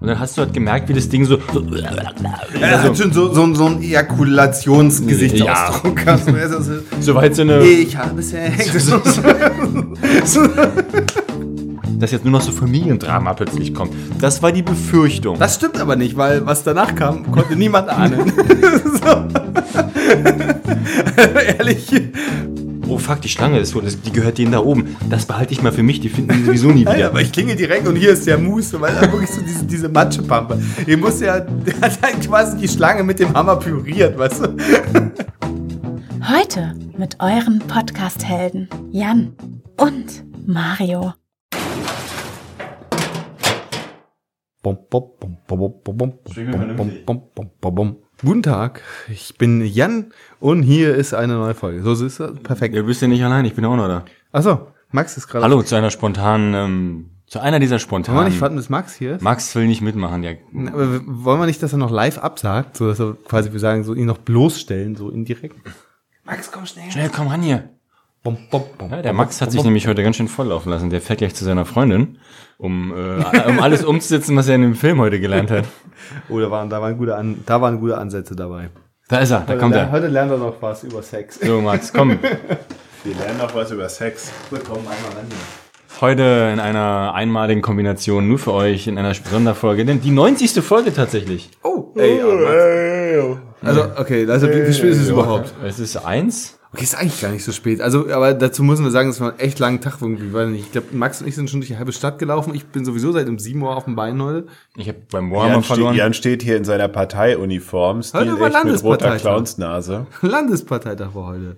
Und dann hast du halt gemerkt, wie das Ding so, so Er hat schon so, so, so einen Ejakulationsgesichtsausdruck. gehabt. so weit so eine, ich habe Sex. dass jetzt nur noch so Familiendrama plötzlich kommt. Das war die Befürchtung. Das stimmt aber nicht, weil was danach kam, konnte niemand ahnen. so. Ehrlich. Oh fuck, die Schlange ist so, die gehört denen da oben. Das behalte ich mal für mich, die finden die sowieso nie Ja, wieder. aber ich klinge direkt und hier ist der Muße, weil da wirklich so diese, diese Matschepampe. Ihr muss ja, der hat halt quasi die Schlange mit dem Hammer püriert, weißt du? Heute mit euren Podcast-Helden Jan und Mario. Bom, bom, bom, bom, bom, bom, bom, bom, bom, bom, bom, bom, bom. Guten Tag, ich bin Jan und hier ist eine neue Folge. So ist das perfekt. Ihr bist ja nicht allein, ich bin auch noch da. Achso, Max ist gerade. Hallo zu einer spontanen, ähm, zu einer dieser Wollen wir spontanen. nicht warten, bis Max hier ist? Max will nicht mitmachen, der. Aber wollen wir nicht, dass er noch live absagt, so dass er quasi, wir sagen, so ihn noch bloßstellen, so indirekt? Max, komm schnell. Schnell, komm ran hier. Bom, bom, bom, Ja, der Max hat bom, sich bom. nämlich heute ganz schön volllaufen lassen. Der fährt gleich zu seiner Freundin, um, äh, um alles umzusetzen, was er in dem Film heute gelernt hat. Oh, da waren, da waren gute, An da waren gute Ansätze dabei. Da ist er, da kommt er. Heute lernt er noch was über Sex. So, Max, komm. Wir lernen noch was über Sex. Komm, einmal ran hier. Heute in einer einmaligen Kombination nur für euch in einer Sonderfolge, denn die 90. Folge tatsächlich. Oh, ey, ja, Max. Also, okay, also wie, wie spät ist es überhaupt? Es ist eins. Okay, ist eigentlich gar nicht so spät. Also, aber dazu müssen wir sagen, es war ein echt langer Tag irgendwie, weil ich glaube, Max und ich sind schon durch die halbe Stadt gelaufen. Ich bin sowieso seit um 7 Uhr auf dem Bein heute. Ich habe beim Warhammer Jan, verloren. Jan steht hier in seiner Parteiuniform, Heute stilecht war mit roter. Clownsnase. Landesparteitag war heute.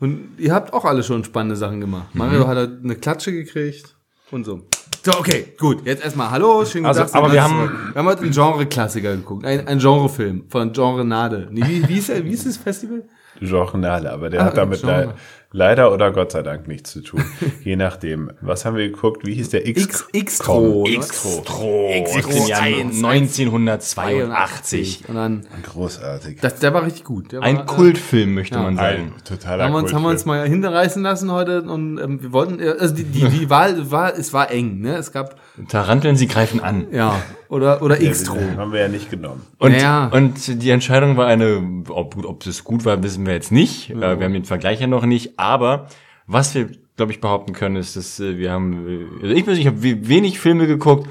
Und ihr habt auch alle schon spannende Sachen gemacht. Mario hat eine Klatsche gekriegt und so. So, okay, gut. Jetzt erstmal Hallo, schönen guten Also, Tag. aber wir haben- wir haben heute einen Genre-Klassiker geguckt. Ein, ein Genrefilm von Genre Nade. Nee, wie, wie, ist, der- wie ist das Festival? Journale, aber der Ah, hat damit le leider oder Gott sei Dank nichts zu tun. Je nachdem. Was haben wir geguckt? Wie hieß der X? X, X-Tro. ne? Xtro. Xtro 1, 1982. Und dann, Großartig. das, der war richtig gut. Der Ein war, äh, Kultfilm, möchte ja. man sagen. Ein totaler haben wir, uns, haben wir uns mal hinterreißen lassen heute und ähm, wir wollten, äh, also die, die, die Wahl war, es war eng, ne? Es gab, Taranteln, sie greifen an. ja, oder, oder X-Tro. Den haben wir ja nicht genommen. Und, Ja. und die Entscheidung war eine, ob, ob es gut war, wissen wir jetzt nicht. Äh, wir haben den Vergleich ja noch nicht. Aber was wir, glaube ich, behaupten können, ist, dass äh, wir haben, äh, also ich persönlich habe we- wenig Filme geguckt,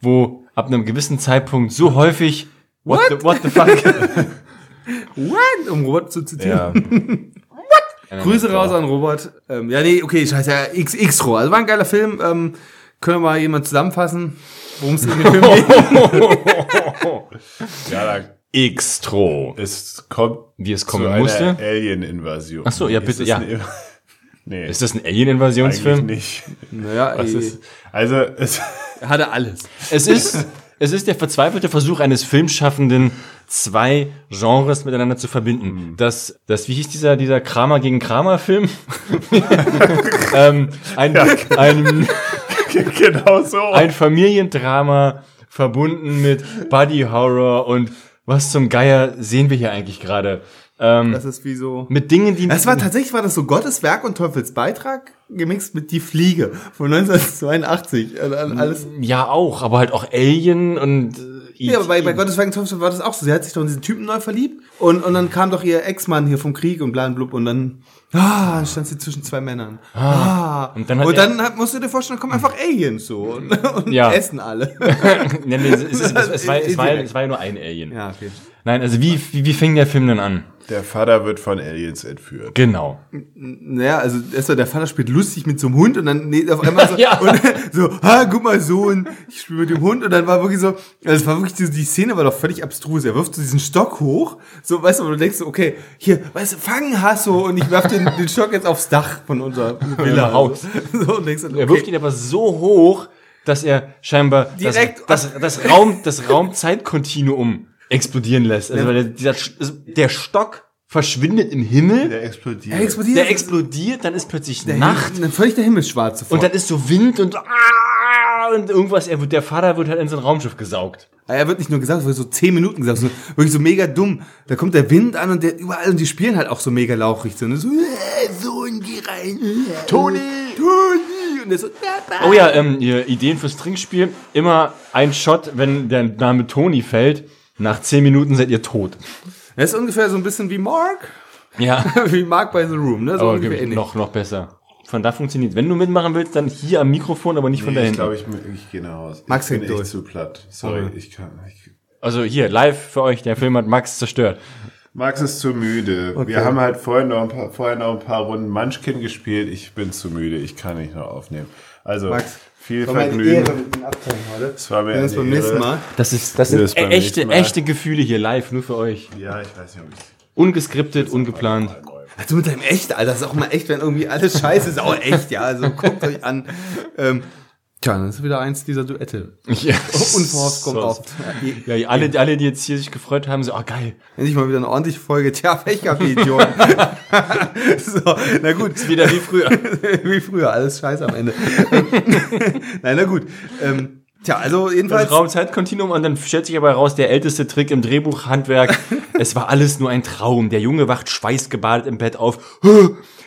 wo ab einem gewissen Zeitpunkt so häufig What, What? the, what the fuck? What? Um Robert zu zitieren. Ja. Grüße raus an Robert. Ähm, ja, nee, okay, scheiße, ja, X, X-Tro. Also war ein geiler Film. Ähm, können wir mal jemand zusammenfassen, worum es in dem Film geht? ja, da Xtro. es kommt Wie es zu kommen einer musste. Alien-Invasion. Ach so, ja, bitte, ja. ein- nee, Ist das ein Alien-Invasionsfilm? nicht. Naja, Was ist, also, es, hatte alles. Es ist, es ist der verzweifelte Versuch eines Filmschaffenden, zwei Genres miteinander zu verbinden. Das, das, wie hieß dieser, dieser Kramer gegen Kramer Film? ähm, ein, ein, genau so. ein Familiendrama verbunden mit Body Horror und was zum Geier sehen wir hier eigentlich gerade? Ähm, Das ist wie so. mit Dingen, die Das war tatsächlich war das so Gottes Werk und Teufels Beitrag gemixt mit Die Fliege von 1982. Also Alles. ja auch, aber halt auch Alien und äh, Ja, aber bei, bei Gottes Werk und Teufels war das auch so. Sie hat sich doch in diesen Typen neu verliebt und, und dann kam doch ihr Ex-Mann hier vom Krieg und bla und blub und dann, ah, dann stand sie zwischen zwei Männern. Ah. Und dann hat und dann hat, musst du dir vorstellen, da kommen einfach Aliens so und, und Ja. essen alle. Nee, nee, es, es, es, war, es, war, es war ja nur ein Alien. ja, okay. Nein, also wie, wie, wie fing der Film denn an? Der Vater wird von Aliens entführt. Genau. Naja, also erstmal der Vater spielt lustig mit so einem Hund und dann nee, auf einmal so, Ja. und so, ah, guck mal, Sohn, ich spiele mit dem Hund und dann war wirklich so, also es war wirklich, die, die Szene war doch völlig abstrus. Er wirft so diesen Stock hoch, so, weißt du, und du denkst so, okay, hier, weißt du, fangen Hasso und ich werf den, den Stock jetzt aufs Dach von unserer Villa. Haus. So, und denkst dann, Er wirft okay, ihn aber so hoch, dass er scheinbar Direkt- das, das, das Raum, das Raumzeitkontinuum explodieren lässt. Also weil der, dieser, der Stock verschwindet im Himmel, Der explodiert. er explodiert. der explodiert, dann ist plötzlich der Nacht Himmel- völlig der Himmelsschwarz sofort. und dann ist so Wind und ah, und irgendwas, er wird, der Vater wird halt in sein Raumschiff gesaugt. Er wird nicht nur gesagt, es wird so zehn Minuten gesagt, so, wirklich so mega dumm. Da kommt der Wind an und der überall und die spielen halt auch so mega lauchig. So, ne? so äh, Sohn, geh rein. Äh, Toni! Toni! und der so, Oh ja, ähm, ihr Ideen fürs Trinkspiel. Immer ein Shot, wenn der Name Toni fällt. Nach zehn Minuten seid ihr tot. das ist ungefähr so ein bisschen wie Mark, Ja. wie Mark bei The Room, ne? So Aber ungefähr ähnlich. noch, noch besser. Von da funktioniert. Wenn du mitmachen willst, dann hier am Mikrofon, aber nicht von da Nee, ich hinten. glaube, ich, ich gehe nach Hause. Max ich bin echt durch. zu platt. Sorry, Okay. ich kann. Ich, Also hier, live für euch, der Film hat Max zerstört. Max ist zu müde. Wir haben halt vorhin noch ein paar, vorher noch ein paar Runden Munchkin gespielt. Ich bin zu müde. Ich kann nicht noch aufnehmen. Also, Max, viel war Vergnügen. Ehre mit den Abteilen heute. Es war mir eine beim nächsten. Mal. Das ist, das sind Das echte, echte Gefühle hier live, nur für euch. Ja, ich weiß nicht, ob ich Ungeskriptet, ungeplant. Also mit deinem echt, Alter, das ist auch mal echt, wenn irgendwie alles scheiße ist, auch echt, ja. Also guckt euch an. Ähm, tja, das ist wieder eins dieser Duette. Ja, Unverhofft kommt so. oft. Ja, alle, alle, die jetzt hier sich gefreut haben, so, ah, geil. Endlich mal wieder eine ordentliche Folge. Tja, Pech gehabt, Idioten. so, na gut. Wieder wie früher. Wie früher, alles scheiße am Ende. Nein, na gut. Ähm, tja, also jedenfalls. Das Raumzeitkontinuum und dann stellt sich aber heraus, der älteste Trick im Drehbuchhandwerk. es war alles nur ein Traum. Der Junge wacht schweißgebadet im Bett auf.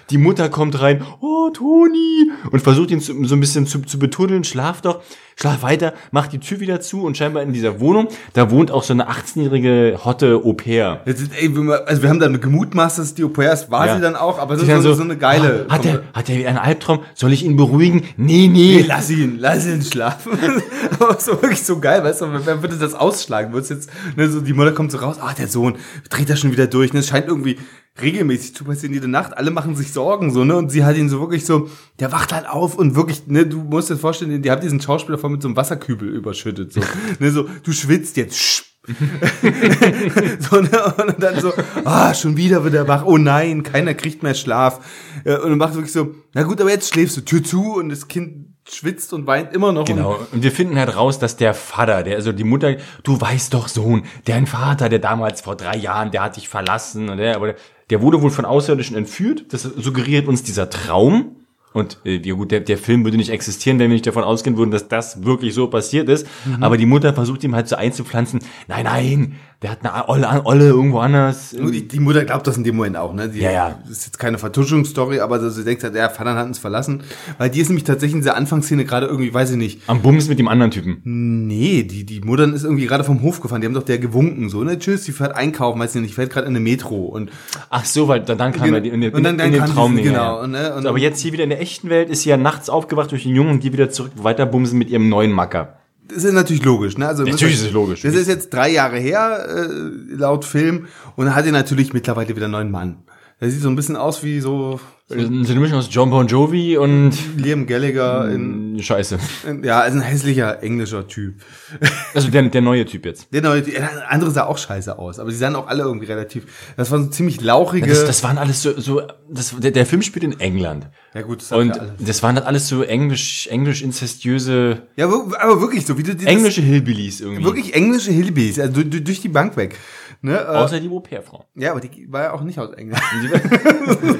Die Mutter kommt rein. Oh, Toni. Und versucht ihn zu, so ein bisschen zu, zu betuddeln. Schlaf doch. Schlaf weiter. Macht die Tür wieder zu. Und scheinbar in dieser Wohnung, da wohnt auch so eine 18-jährige Hotte Au-pair. Jetzt ist, ey, also wir haben dann gemutmaßt, dass die Au pairs war Ja. sie dann auch, aber so, Die dann so, so eine geile. "Ah, Hat er, hat er einen Albtraum? Soll ich ihn beruhigen? Nee, nee. Nee, lass ihn, lass ihn schlafen. Aber so wirklich so geil, weißt du, wer würde das ausschlagen? Wird's jetzt, ne, so, die Mutter kommt so raus, ah, der Sohn dreht da schon wieder durch, ne, es scheint irgendwie regelmäßig zu passieren, jede Nacht, alle machen sich Sorgen, so, ne, und sie hat ihn so wirklich so, der wacht halt auf und wirklich, ne, du musst dir vorstellen, die haben diesen Schauspieler voll mit so einem Wasserkübel überschüttet, so, ne, so, du schwitzt jetzt, so, ne? Und dann so, ah, schon wieder wird er wach. Oh nein, keiner kriegt mehr Schlaf. Äh, Und macht wirklich so, na gut, aber jetzt schläfst du, Tür zu und das Kind schwitzt und weint immer noch. Genau. Und wir finden halt raus, dass der Vater, der, also die Mutter, du weißt doch, Sohn, dein Vater, der damals vor drei Jahren, der hat dich verlassen, und der, aber der wurde wohl von Außerirdischen entführt. Das suggeriert uns dieser Traum. Und äh, ja gut, der, der Film würde nicht existieren, wenn wir nicht davon ausgehen würden, dass das wirklich so passiert ist. Aber die Mutter versucht ihm halt so einzupflanzen, nein, nein, der hat eine Olle, Olle irgendwo anders. Die, die Mutter glaubt das in dem Moment auch, ne? Die, Ja, ja. Das ist jetzt keine Vertuschungsstory, aber so, sie denkt halt, der Vater hat uns verlassen. Weil die ist nämlich tatsächlich in dieser Anfangsszene gerade irgendwie, weiß ich nicht. Am Bums mit dem anderen Typen. Nee, die, die Mutter ist irgendwie gerade vom Hof gefahren. Die haben doch der gewunken, so, ne? Tschüss, die fährt einkaufen, weiß ich nicht, fährt gerade in eine Metro und Ach so, weil dann, dann kam er in, den- Und dann- dann in den Traum. ja, genau, ja. und, ne, und- aber jetzt hier wieder in der echten Welt ist sie ja nachts aufgewacht durch den Jungen und die wieder zurück weiter bumsen mit ihrem neuen Macker. Das ist natürlich logisch, ne? Also Natürlich ist es logisch. Das ist jetzt drei Jahre her, äh, laut Film, und er natürlich mittlerweile wieder einen neuen Mann. Der sieht so ein bisschen aus wie so Das ist eine Mischung aus John Bon Jovi und Liam Gallagher in, Scheiße. in ja, ist ein hässlicher englischer Typ. Also der, der neue Typ jetzt. Der neue, der andere sah auch scheiße aus, aber sie sahen auch alle irgendwie relativ. Das waren so ziemlich lauchige. Das, das waren alles so, so das, der, der Film spielt in England. ja gut, das Und ja das waren halt alles so englisch, englisch inzestiöse, Ja, aber wirklich so, wie du dir englische Hillbillies irgendwie. wirklich englische Hillbillies, also durch die Bank weg. Ne? Äh, Außer die Au-pair-Frau. ja, aber die war ja auch nicht aus England.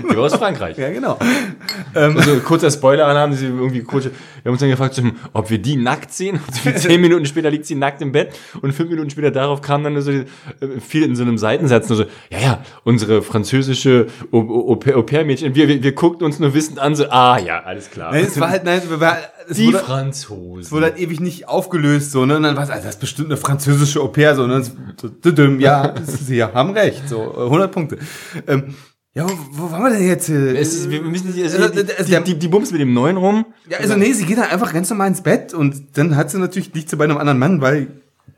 Die war aus Frankreich. ja, genau. Also kurzer Spoiler-Alarm, sie irgendwie kurz, wir haben uns dann gefragt, hm, ob wir die nackt sehen. Und zehn Minuten später liegt sie nackt im Bett und fünf Minuten später darauf kam dann so äh, viel in so einem Seitensatz nur so, ja, ja, unsere französische Au- Au- Au- Au-pair-Mädchen, wir, wir, wir guckten uns nur wissend an, so, ah ja, alles klar. Nein, es war halt, nein, es war, es die wurde, Franzosen. es wurde halt ewig nicht aufgelöst, so, ne? Und dann war es, also das ist bestimmt eine französische Au pair, so, ne? Ja, sie haben recht, so, äh, 100 Punkte. Ähm, ja, wo, wo waren wir denn jetzt? äh, es ist, wir müssen die, also, Also, die, also, die, der- die, die Bums mit dem Neuen rum. Ja, also nee, sie geht dann einfach ganz normal ins Bett und dann hat sie natürlich, liegt sie bei einem anderen Mann, weil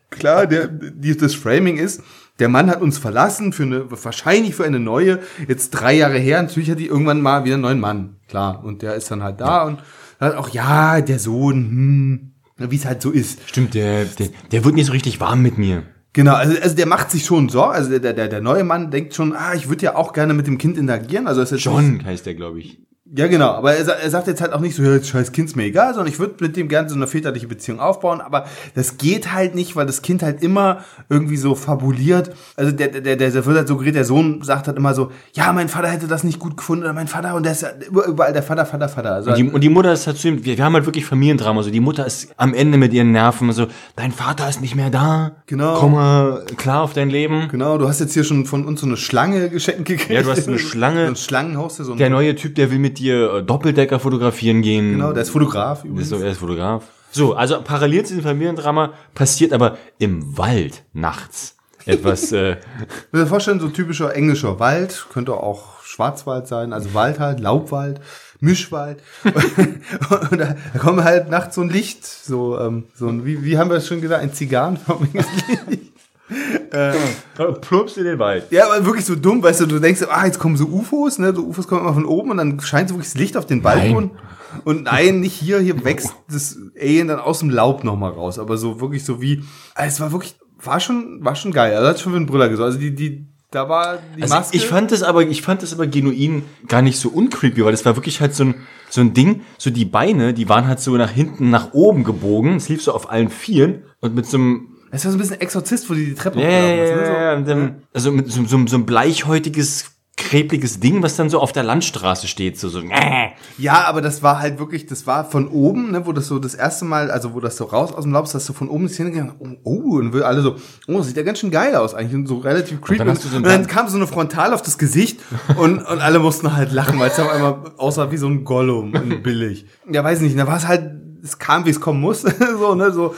klar, der, die, das Framing ist, der Mann hat uns verlassen für eine, wahrscheinlich für eine neue, jetzt drei Jahre her, natürlich hat die irgendwann mal wieder einen neuen Mann, klar, und der ist dann halt da und hat auch, ja, der Sohn, hm, wie es halt so ist. Stimmt, der, der, der wird nicht so richtig warm mit mir. Genau, also, also der macht sich schon Sorgen, also der, der, der neue Mann denkt schon, ah, ich würde ja auch gerne mit dem Kind interagieren, also ist jetzt John heißt der, glaube ich. Ja, genau. Aber er, er sagt jetzt halt auch nicht so, ja, jetzt scheiß Kind ist mir egal, sondern ich würde mit dem gerne so eine väterliche Beziehung aufbauen. Aber das geht halt nicht, weil das Kind halt immer irgendwie so fabuliert. Also der, der, der, der wird halt so geredet, der Sohn sagt halt immer so, ja, mein Vater hätte das nicht gut gefunden oder mein Vater und der ist ja über- überall der Vater, Vater, Vater. Also Und die, und die Mutter ist halt zu ihm, wir, wir haben halt wirklich Familiendrama. So, die Mutter ist am Ende mit ihren Nerven. So, dein Vater ist nicht mehr da. Genau. Komm mal klar auf dein Leben. genau, du hast jetzt hier schon von uns so eine Schlange geschenkt gekriegt. Ja, du hast eine Schlange. So ein Schlangenhaus, so ein Der neue Typ, der will mit mit dir äh, Doppeldecker fotografieren gehen. Genau, der ist Fotograf ist übrigens. so, er ist Fotograf. So, also parallel zu diesem Familiendrama passiert aber im Wald nachts etwas. äh, Ich mir vorstellen, so typischer englischer Wald, könnte auch Schwarzwald sein, also Wald halt, Laubwald, Mischwald. und da, da kommt halt nachts so ein Licht, so, ähm, so ein, wie, wie haben wir es schon gesagt, ein zigarrenförmiges Licht. Plumpst in den Wald. Ja, aber wirklich so dumm, weißt du, du denkst, ah, jetzt kommen so UFOs, ne, so UFOs kommen immer von oben und dann scheint so wirklich das Licht auf den Balkon. Und nein, nicht hier, hier wächst das Alien dann aus dem Laub nochmal raus, aber so wirklich so wie, ah, es war wirklich, war schon, war schon geil, also hat schon für einen Brüller gesorgt, also die, die, da war die Also Maske. ich fand das aber, ich fand das aber genuin gar nicht so uncreepy, weil das war wirklich halt so ein, so ein Ding, so die Beine, die waren halt so nach hinten, nach oben gebogen, es lief so auf allen Vieren und mit so einem, es war so ein bisschen Exorzist, wo die die Treppe ja, hochgelaufen ist, ne, so. ja, ja, und dann, also mit so, so, so ein bleichhäutiges, krebliges Ding, was dann so auf der Landstraße steht, so, so, äh. Ja, aber das war halt wirklich, das war von oben, ne, wo das so das erste Mal, also wo das so raus aus dem Laub ist, dass so von oben die Szene gegangen, oh, oh, und wir alle so, oh, das sieht ja ganz schön geil aus eigentlich und so relativ creepy. dann hast du so und dann kam so eine Frontal auf das Gesicht und, und alle mussten halt lachen, weil es auf einmal aussah wie so ein Gollum, und billig. Ja, weiß nicht, da war es halt, es kam, wie es kommen muss, so, ne, so.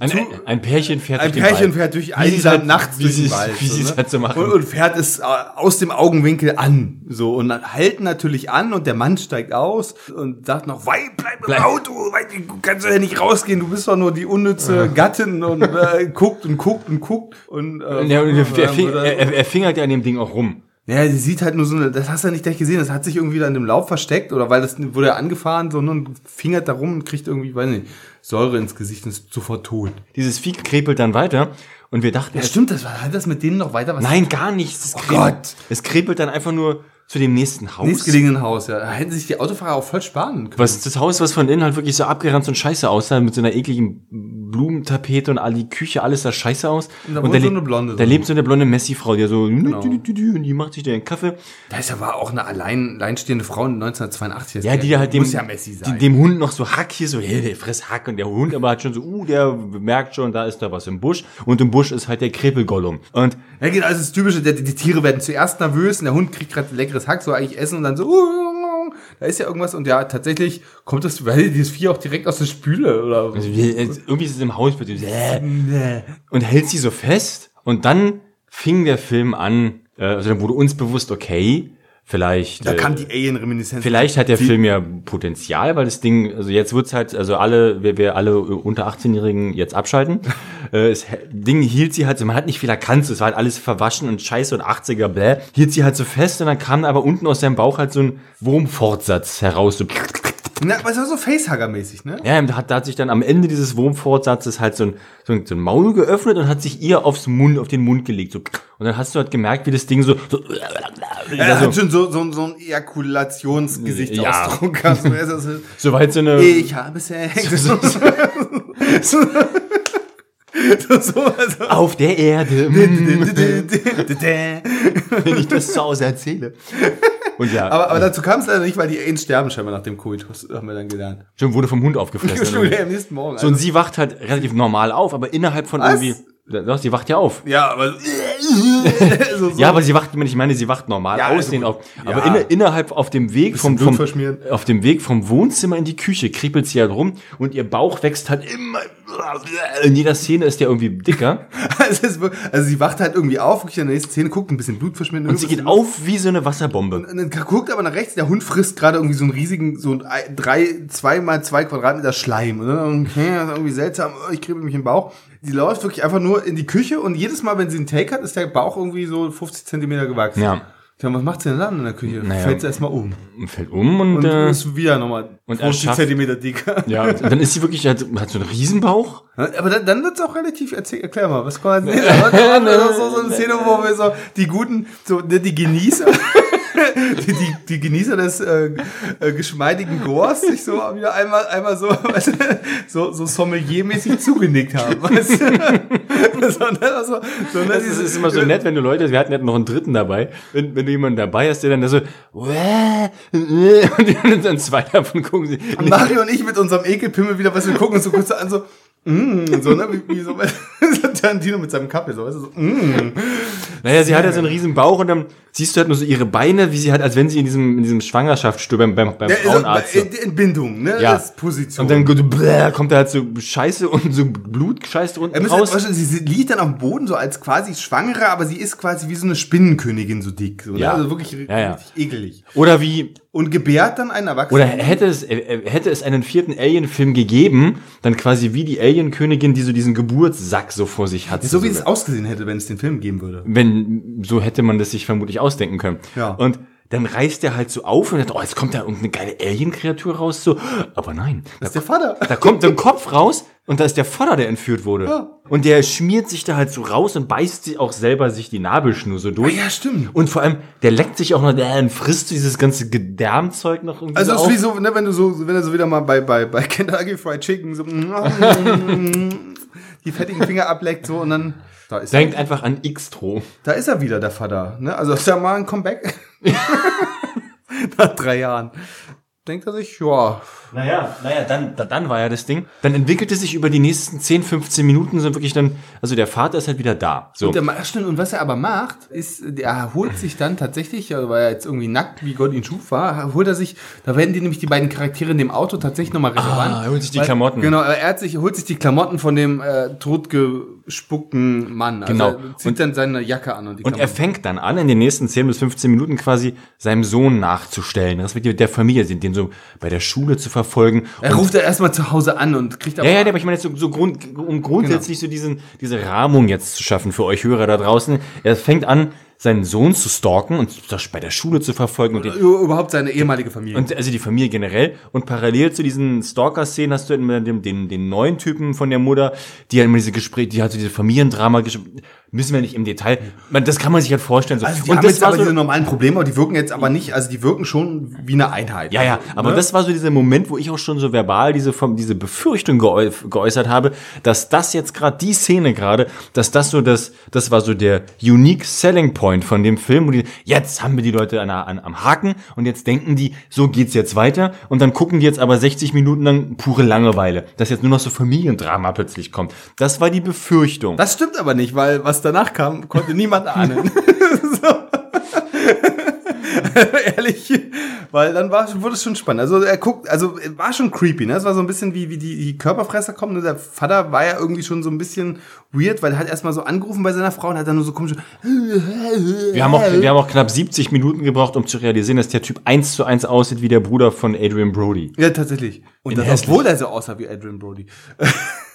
Ein, ein, ein Pärchen fährt Ein durch den Pärchen Wald. fährt durch Wie einsam halt- nachts wie durch den Wald. wie sie's ne? halt so machen. Und, und fährt es äh, aus dem Augenwinkel an. So, und halten natürlich an und der Mann steigt aus und sagt noch, Wei, bleib im Bleib. Auto, Wei, du kannst ja nicht rausgehen, du bist doch nur die unnütze Gattin und äh, guckt und guckt und guckt. Und, äh, Ja, und er, er, fing, er, er fingert ja an dem Ding auch rum. ja, sie sieht halt nur so eine, das hast du ja nicht gleich gesehen, das hat sich irgendwie da in dem Laub versteckt oder weil das wurde ja angefahren, sondern fingert da rum und kriegt irgendwie, weiß nicht, Säure ins Gesicht und ist sofort tot. Dieses Vieh krepelt dann weiter und wir dachten, Ja, stimmt, das war, hat das mit denen noch weiter was nein, gar nichts. Es Oh krepelt, Gott. Es krepelt dann einfach nur zu dem nächsten Haus. nächstgelegenen Haus, ja. Da hätten sich die Autofahrer auch voll sparen können. Was, das Haus, was von innen halt wirklich so abgeranzt und scheiße aussah, mit so einer ekligen Blumentapete und all die Küche, alles sah scheiße aus. Und da und da, so eine Blonde Da lebt so eine blonde Messi-Frau, die so, Genau. und die macht sich da einen Kaffee. Da ist aber auch eine allein, alleinstehende Frau in 1982. Ja, die halt dem, Muss ja Messi sein. die, dem Hund noch so Hack hier so, hey, der friss Hack und der Hund aber hat schon so, uh, der merkt schon, da ist da was im Busch und im Busch ist halt der Krepelgollum. Und ja, genau, also das Typische, die, die Tiere werden zuerst nervös und der Hund kriegt gerade leckeres Hack, so eigentlich essen und dann so, uh, da ist ja irgendwas und ja, tatsächlich kommt das, weil dieses Vieh auch direkt aus der Spüle oder also, irgendwie ist es im Haus äh, und hält sie so fest und dann fing der Film an, äh, also dann wurde uns bewusst, okay, vielleicht Da äh, kam die Alien-Reminiszenz. Vielleicht hat der Film ja Potenzial, weil das Ding, also jetzt wird's halt, also alle, wir, wir alle unter 18-Jährigen jetzt abschalten. äh, das Ding hielt sie halt so, man hat nicht viel erkannt, es war halt alles verwaschen und scheiße und 80er, bläh. Hielt sie halt so fest und dann kam aber unten aus seinem Bauch halt so ein Wurmfortsatz heraus. So. Na, aber es war so Facehugger-mäßig, ne? Ja, da hat, da hat sich dann am Ende dieses Wurmfortsatzes halt so ein, so ein, so ein Maul geöffnet und hat sich ihr aufs Mund, auf den Mund gelegt. So. Und dann hast du halt gemerkt, wie das Ding so, so, Er so, hat schon so, so, so ein Ejakulationsgesichtsausdruck gehabt. So, er ist so, so weit so eine, Ich habe Sex. so, so, so, also. auf der Erde. wenn ich das zu Hause erzähle. Und ja, Aber, aber dazu kam es leider nicht, weil die Aliens sterben scheinbar nach dem Koitus, haben wir dann gelernt. schon wurde vom Hund aufgefressen. Wieder am nächsten Morgen. so, und sie wacht halt relativ normal auf, aber innerhalb von Was? irgendwie, doch, sie wacht ja auf. ja, aber so, so. Ja, aber sie wacht, ich meine, sie wacht normal Ja, also aussehen gut. auf. Aber Ja. inner, innerhalb auf dem Weg vom, vom, auf dem Weg vom Wohnzimmer in die Küche kribbelt sie halt rum und ihr Bauch wächst halt immer, in jeder Szene ist der irgendwie dicker. Es ist also sie wacht halt irgendwie auf, wirklich in der nächsten Szene, guckt ein bisschen Blut verschwinden. Und sie geht auf wie so eine Wasserbombe. Und dann guckt aber nach rechts, der Hund frisst gerade irgendwie so einen riesigen, so ein drei, zwei mal zwei Quadratmeter Schleim. Und okay, irgendwie seltsam, oh, ich kribbel mich im Bauch. Die läuft wirklich einfach nur in die Küche und jedes Mal, wenn sie einen Take hat, ist der Bauch irgendwie so 50 Zentimeter gewachsen. Ja. Sag, was macht sie denn dann in der Küche? Naja. Fällt sie erstmal um. Fällt um und, Und äh, ist wieder nochmal und er 50 schafft- Zentimeter dicker. ja, dann ist sie wirklich, hat, hat so einen Riesenbauch. Aber dann, dann wird's auch relativ, erzähl, erklär mal, was kommt jetzt? Das ist so, so eine Szene, wo wir so, die guten, so, die die Genießer, die, die, die Genießer des äh, äh, geschmeidigen Gors sich so wieder einmal, einmal so, weißt du, so, so Sommelier-mäßig zugenickt haben, weißt du? so, ne, so, so, ne, Das ist, ist immer so nett, wenn du Leute, wir hatten ja noch einen dritten dabei, wenn, wenn du jemanden dabei hast, der dann da so, "Wäh, äh", und dann zwei davon gucken sie. Mario und ich mit unserem Ekelpimmel wieder, was wir gucken uns so kurz an, so, mm, so, ne, wie, wie so, so Tarantino mit seinem Kaffee, so, weißt du, so, mm. Naja, sie hat ja so einen riesen Bauch und dann siehst du halt nur so ihre Beine, wie sie halt, als wenn sie in diesem, in diesem Schwangerschaftsstuhl beim, beim, beim Ja, Frauenarzt. also, äh, Entbindung, ne? Ja. Das Position. Und dann bläh, kommt da halt so Scheiße und so Blut scheißt unten müsste raus. vorstellen, sie liegt dann dem Boden so als quasi Schwangere, aber sie ist quasi wie so eine Spinnenkönigin so dick. So, ne? Ja. Also wirklich Ja, ja. richtig ekelig. Oder wie, Und gebärt dann einen Erwachsenen. oder hätte es, äh, hätte es einen vierten Alien-Film gegeben, dann quasi wie die Alien-Königin, die so diesen Geburtssack so vor sich hat. so wie es ausgesehen hätte, wenn es den Film geben würde. wenn, so hätte man das sich vermutlich ausdenken können. Ja. Und dann reißt er halt so auf und sagt, oh, jetzt kommt da irgendeine geile Alien-Kreatur raus, so. Aber nein. Das ist der Vater. Da kommt ein Kopf raus und da ist der Vater, der entführt wurde. Ja. Und der schmiert sich da halt so raus und beißt sich auch selber sich die Nabelschnur so durch. Ah, ja, stimmt. Und vor allem, der leckt sich auch noch, der frisst dieses ganze Gedärmzeug noch irgendwie Also so es ist wie so, ne, wenn du so, wenn er so wieder mal bei, bei, bei Kentucky Fried Chicken so die fettigen Finger ableckt so und dann da ist, er, Denkt einfach an X-Tro. da ist er wieder, der Vater. Ne? Also ist ja mal ein Comeback. Nach drei Jahren. Denkt er sich, ja, Naja, naja, dann, da- dann war ja das Ding. Dann entwickelte sich über die nächsten 10, 15 Minuten so wirklich dann, also der Vater ist halt wieder da. So. Und, der, stimmt, und was er aber macht, ist, er holt sich dann tatsächlich, weil er jetzt irgendwie nackt, wie Gott ihn schuf war, holt er sich, da werden die nämlich die beiden Charaktere in dem Auto tatsächlich nochmal relevant. Ah, er holt sich die Weil- Klamotten. Genau, er hat sich, holt sich die Klamotten von dem äh, totgespuckten Mann. Also Genau. Er zieht dann seine Jacke an und die Und er fängt dann an, in den nächsten 10 bis 15 Minuten quasi seinem Sohn nachzustellen, respektive der Familie, den den so bei der Schule zu verfolgen. Er Und- ruft er erstmal zu Hause an und kriegt aber ja, ja, aber ich meine jetzt so, so Grund, um grundsätzlich Genau. so diesen, diese Rahmung jetzt zu schaffen für euch Hörer da draußen. Er fängt an, seinen Sohn zu stalken und das bei der Schule zu verfolgen und den, überhaupt seine ehemalige Familie. Und also die Familie generell. Und parallel zu diesen Stalker-Szenen hast du immer den, den, den neuen Typen von der Mutter, die halt immer diese Gespräche, die hat so diese Familiendrama gesch- Müssen wir nicht im Detail. Man, das kann man sich halt vorstellen. So. also die und haben das jetzt war aber so, diese normalen Probleme, aber die wirken jetzt aber nicht, also die wirken schon wie eine Einheit. ja, ja, aber Ne? das war so dieser Moment, wo ich auch schon so verbal diese, diese Befürchtung geäu geäußert habe, dass das jetzt gerade, die Szene gerade, dass das so das, das war so der unique selling point von dem Film, wo die, jetzt haben wir die Leute an, an, am Haken und jetzt denken die, so geht's jetzt weiter und dann gucken die jetzt aber 60 Minuten lang pure Langeweile, dass jetzt nur noch so Familiendrama plötzlich kommt. Das war die Befürchtung. Das stimmt aber nicht, weil was danach kam, konnte niemand ahnen. Ehrlich, weil dann war, wurde es schon spannend. Also er guckt, also war schon creepy, ne? Es war so ein bisschen wie, wie die, die Körperfresser kommen. Ne? Der Vater war ja irgendwie schon so ein bisschen weird, weil er hat erstmal so angerufen bei seiner Frau und hat dann nur so komisch. Wir haben, auch, wir haben auch knapp 70 Minuten gebraucht, um zu realisieren, dass der Typ eins zu eins aussieht wie der Bruder von Adrian Brody. Ja, tatsächlich. Und das, obwohl er so aussah wie Adrian Brody.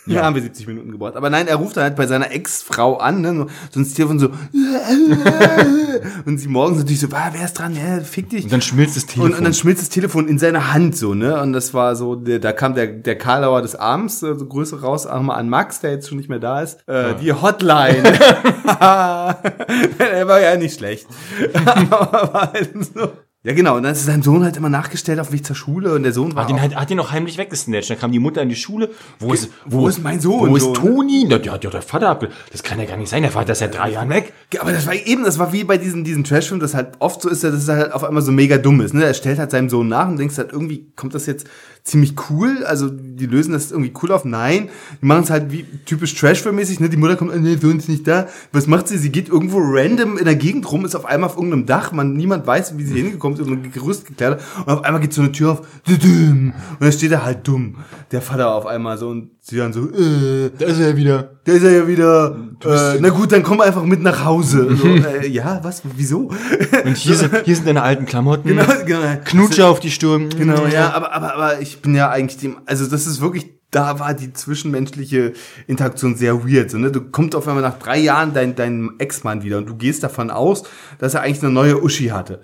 Ja, haben wir 70 Minuten gebraucht. Aber nein, er ruft dann halt bei seiner Ex-Frau an, ne? so ein Telefon so. und sie morgens natürlich so, ah, wer ist dran? Ja, fick dich. Und dann schmilzt das Telefon. Und, und dann schmilzt das Telefon in seine Hand so, ne? Und das war so, der, da kam der, der Karlauer des Abends, äh, so Größe raus, auch mal an Max, der jetzt schon nicht mehr da ist. Äh, Die Hotline. er war ja nicht schlecht. Aber war halt so. Ja, genau. Und dann ist sein Sohn halt immer nachgestellt auf Weg zur Schule und der Sohn war Hat ihn, auch, halt, hat ihn noch heimlich weggesnatcht. Dann kam die Mutter in die Schule. Wo ist, wo ist mein Sohn? Wo ist? Toni? Na, Der hat ja der Vater abge... Das kann ja gar nicht sein. Der Vater ist seit drei Jahren weg. Ja, aber das war eben, das war wie bei diesen, diesen Trashfilmen, das halt oft so ist, dass es halt auf einmal so mega dumm ist. Ne? Er stellt halt seinem Sohn nach und denkst halt, irgendwie kommt das jetzt ziemlich cool. Also die lösen das irgendwie cool auf. Nein, die machen es halt wie typisch Trashfilm-mäßig. Ne? Die Mutter kommt, nee, Sohn ist nicht da. Was macht sie? Sie geht irgendwo random in der Gegend rum, ist auf einmal auf irgendeinem Dach. Man, niemand weiß, wie sie hingekommen ist, und ein Gerüst gekleidet. Und auf einmal geht so eine Tür auf. Und dann steht er halt dumm. Der Vater auf einmal so und sie dann so, äh, Da ist er wieder. da ist er ja wieder. Äh, na gut, dann komm einfach mit nach Hause. So, äh, ja, was? Wieso? Und hier sind, hier sind deine alten Klamotten. genau, genau. Knutsche auf die Stirn. Genau, ja, aber, aber, aber ich bin ja eigentlich dem, also das ist wirklich, da war die zwischenmenschliche Interaktion sehr weird. So, ne? Du kommst auf einmal nach drei Jahren dein, dein Ex-Mann wieder und du gehst davon aus, dass er eigentlich eine neue Uschi hatte.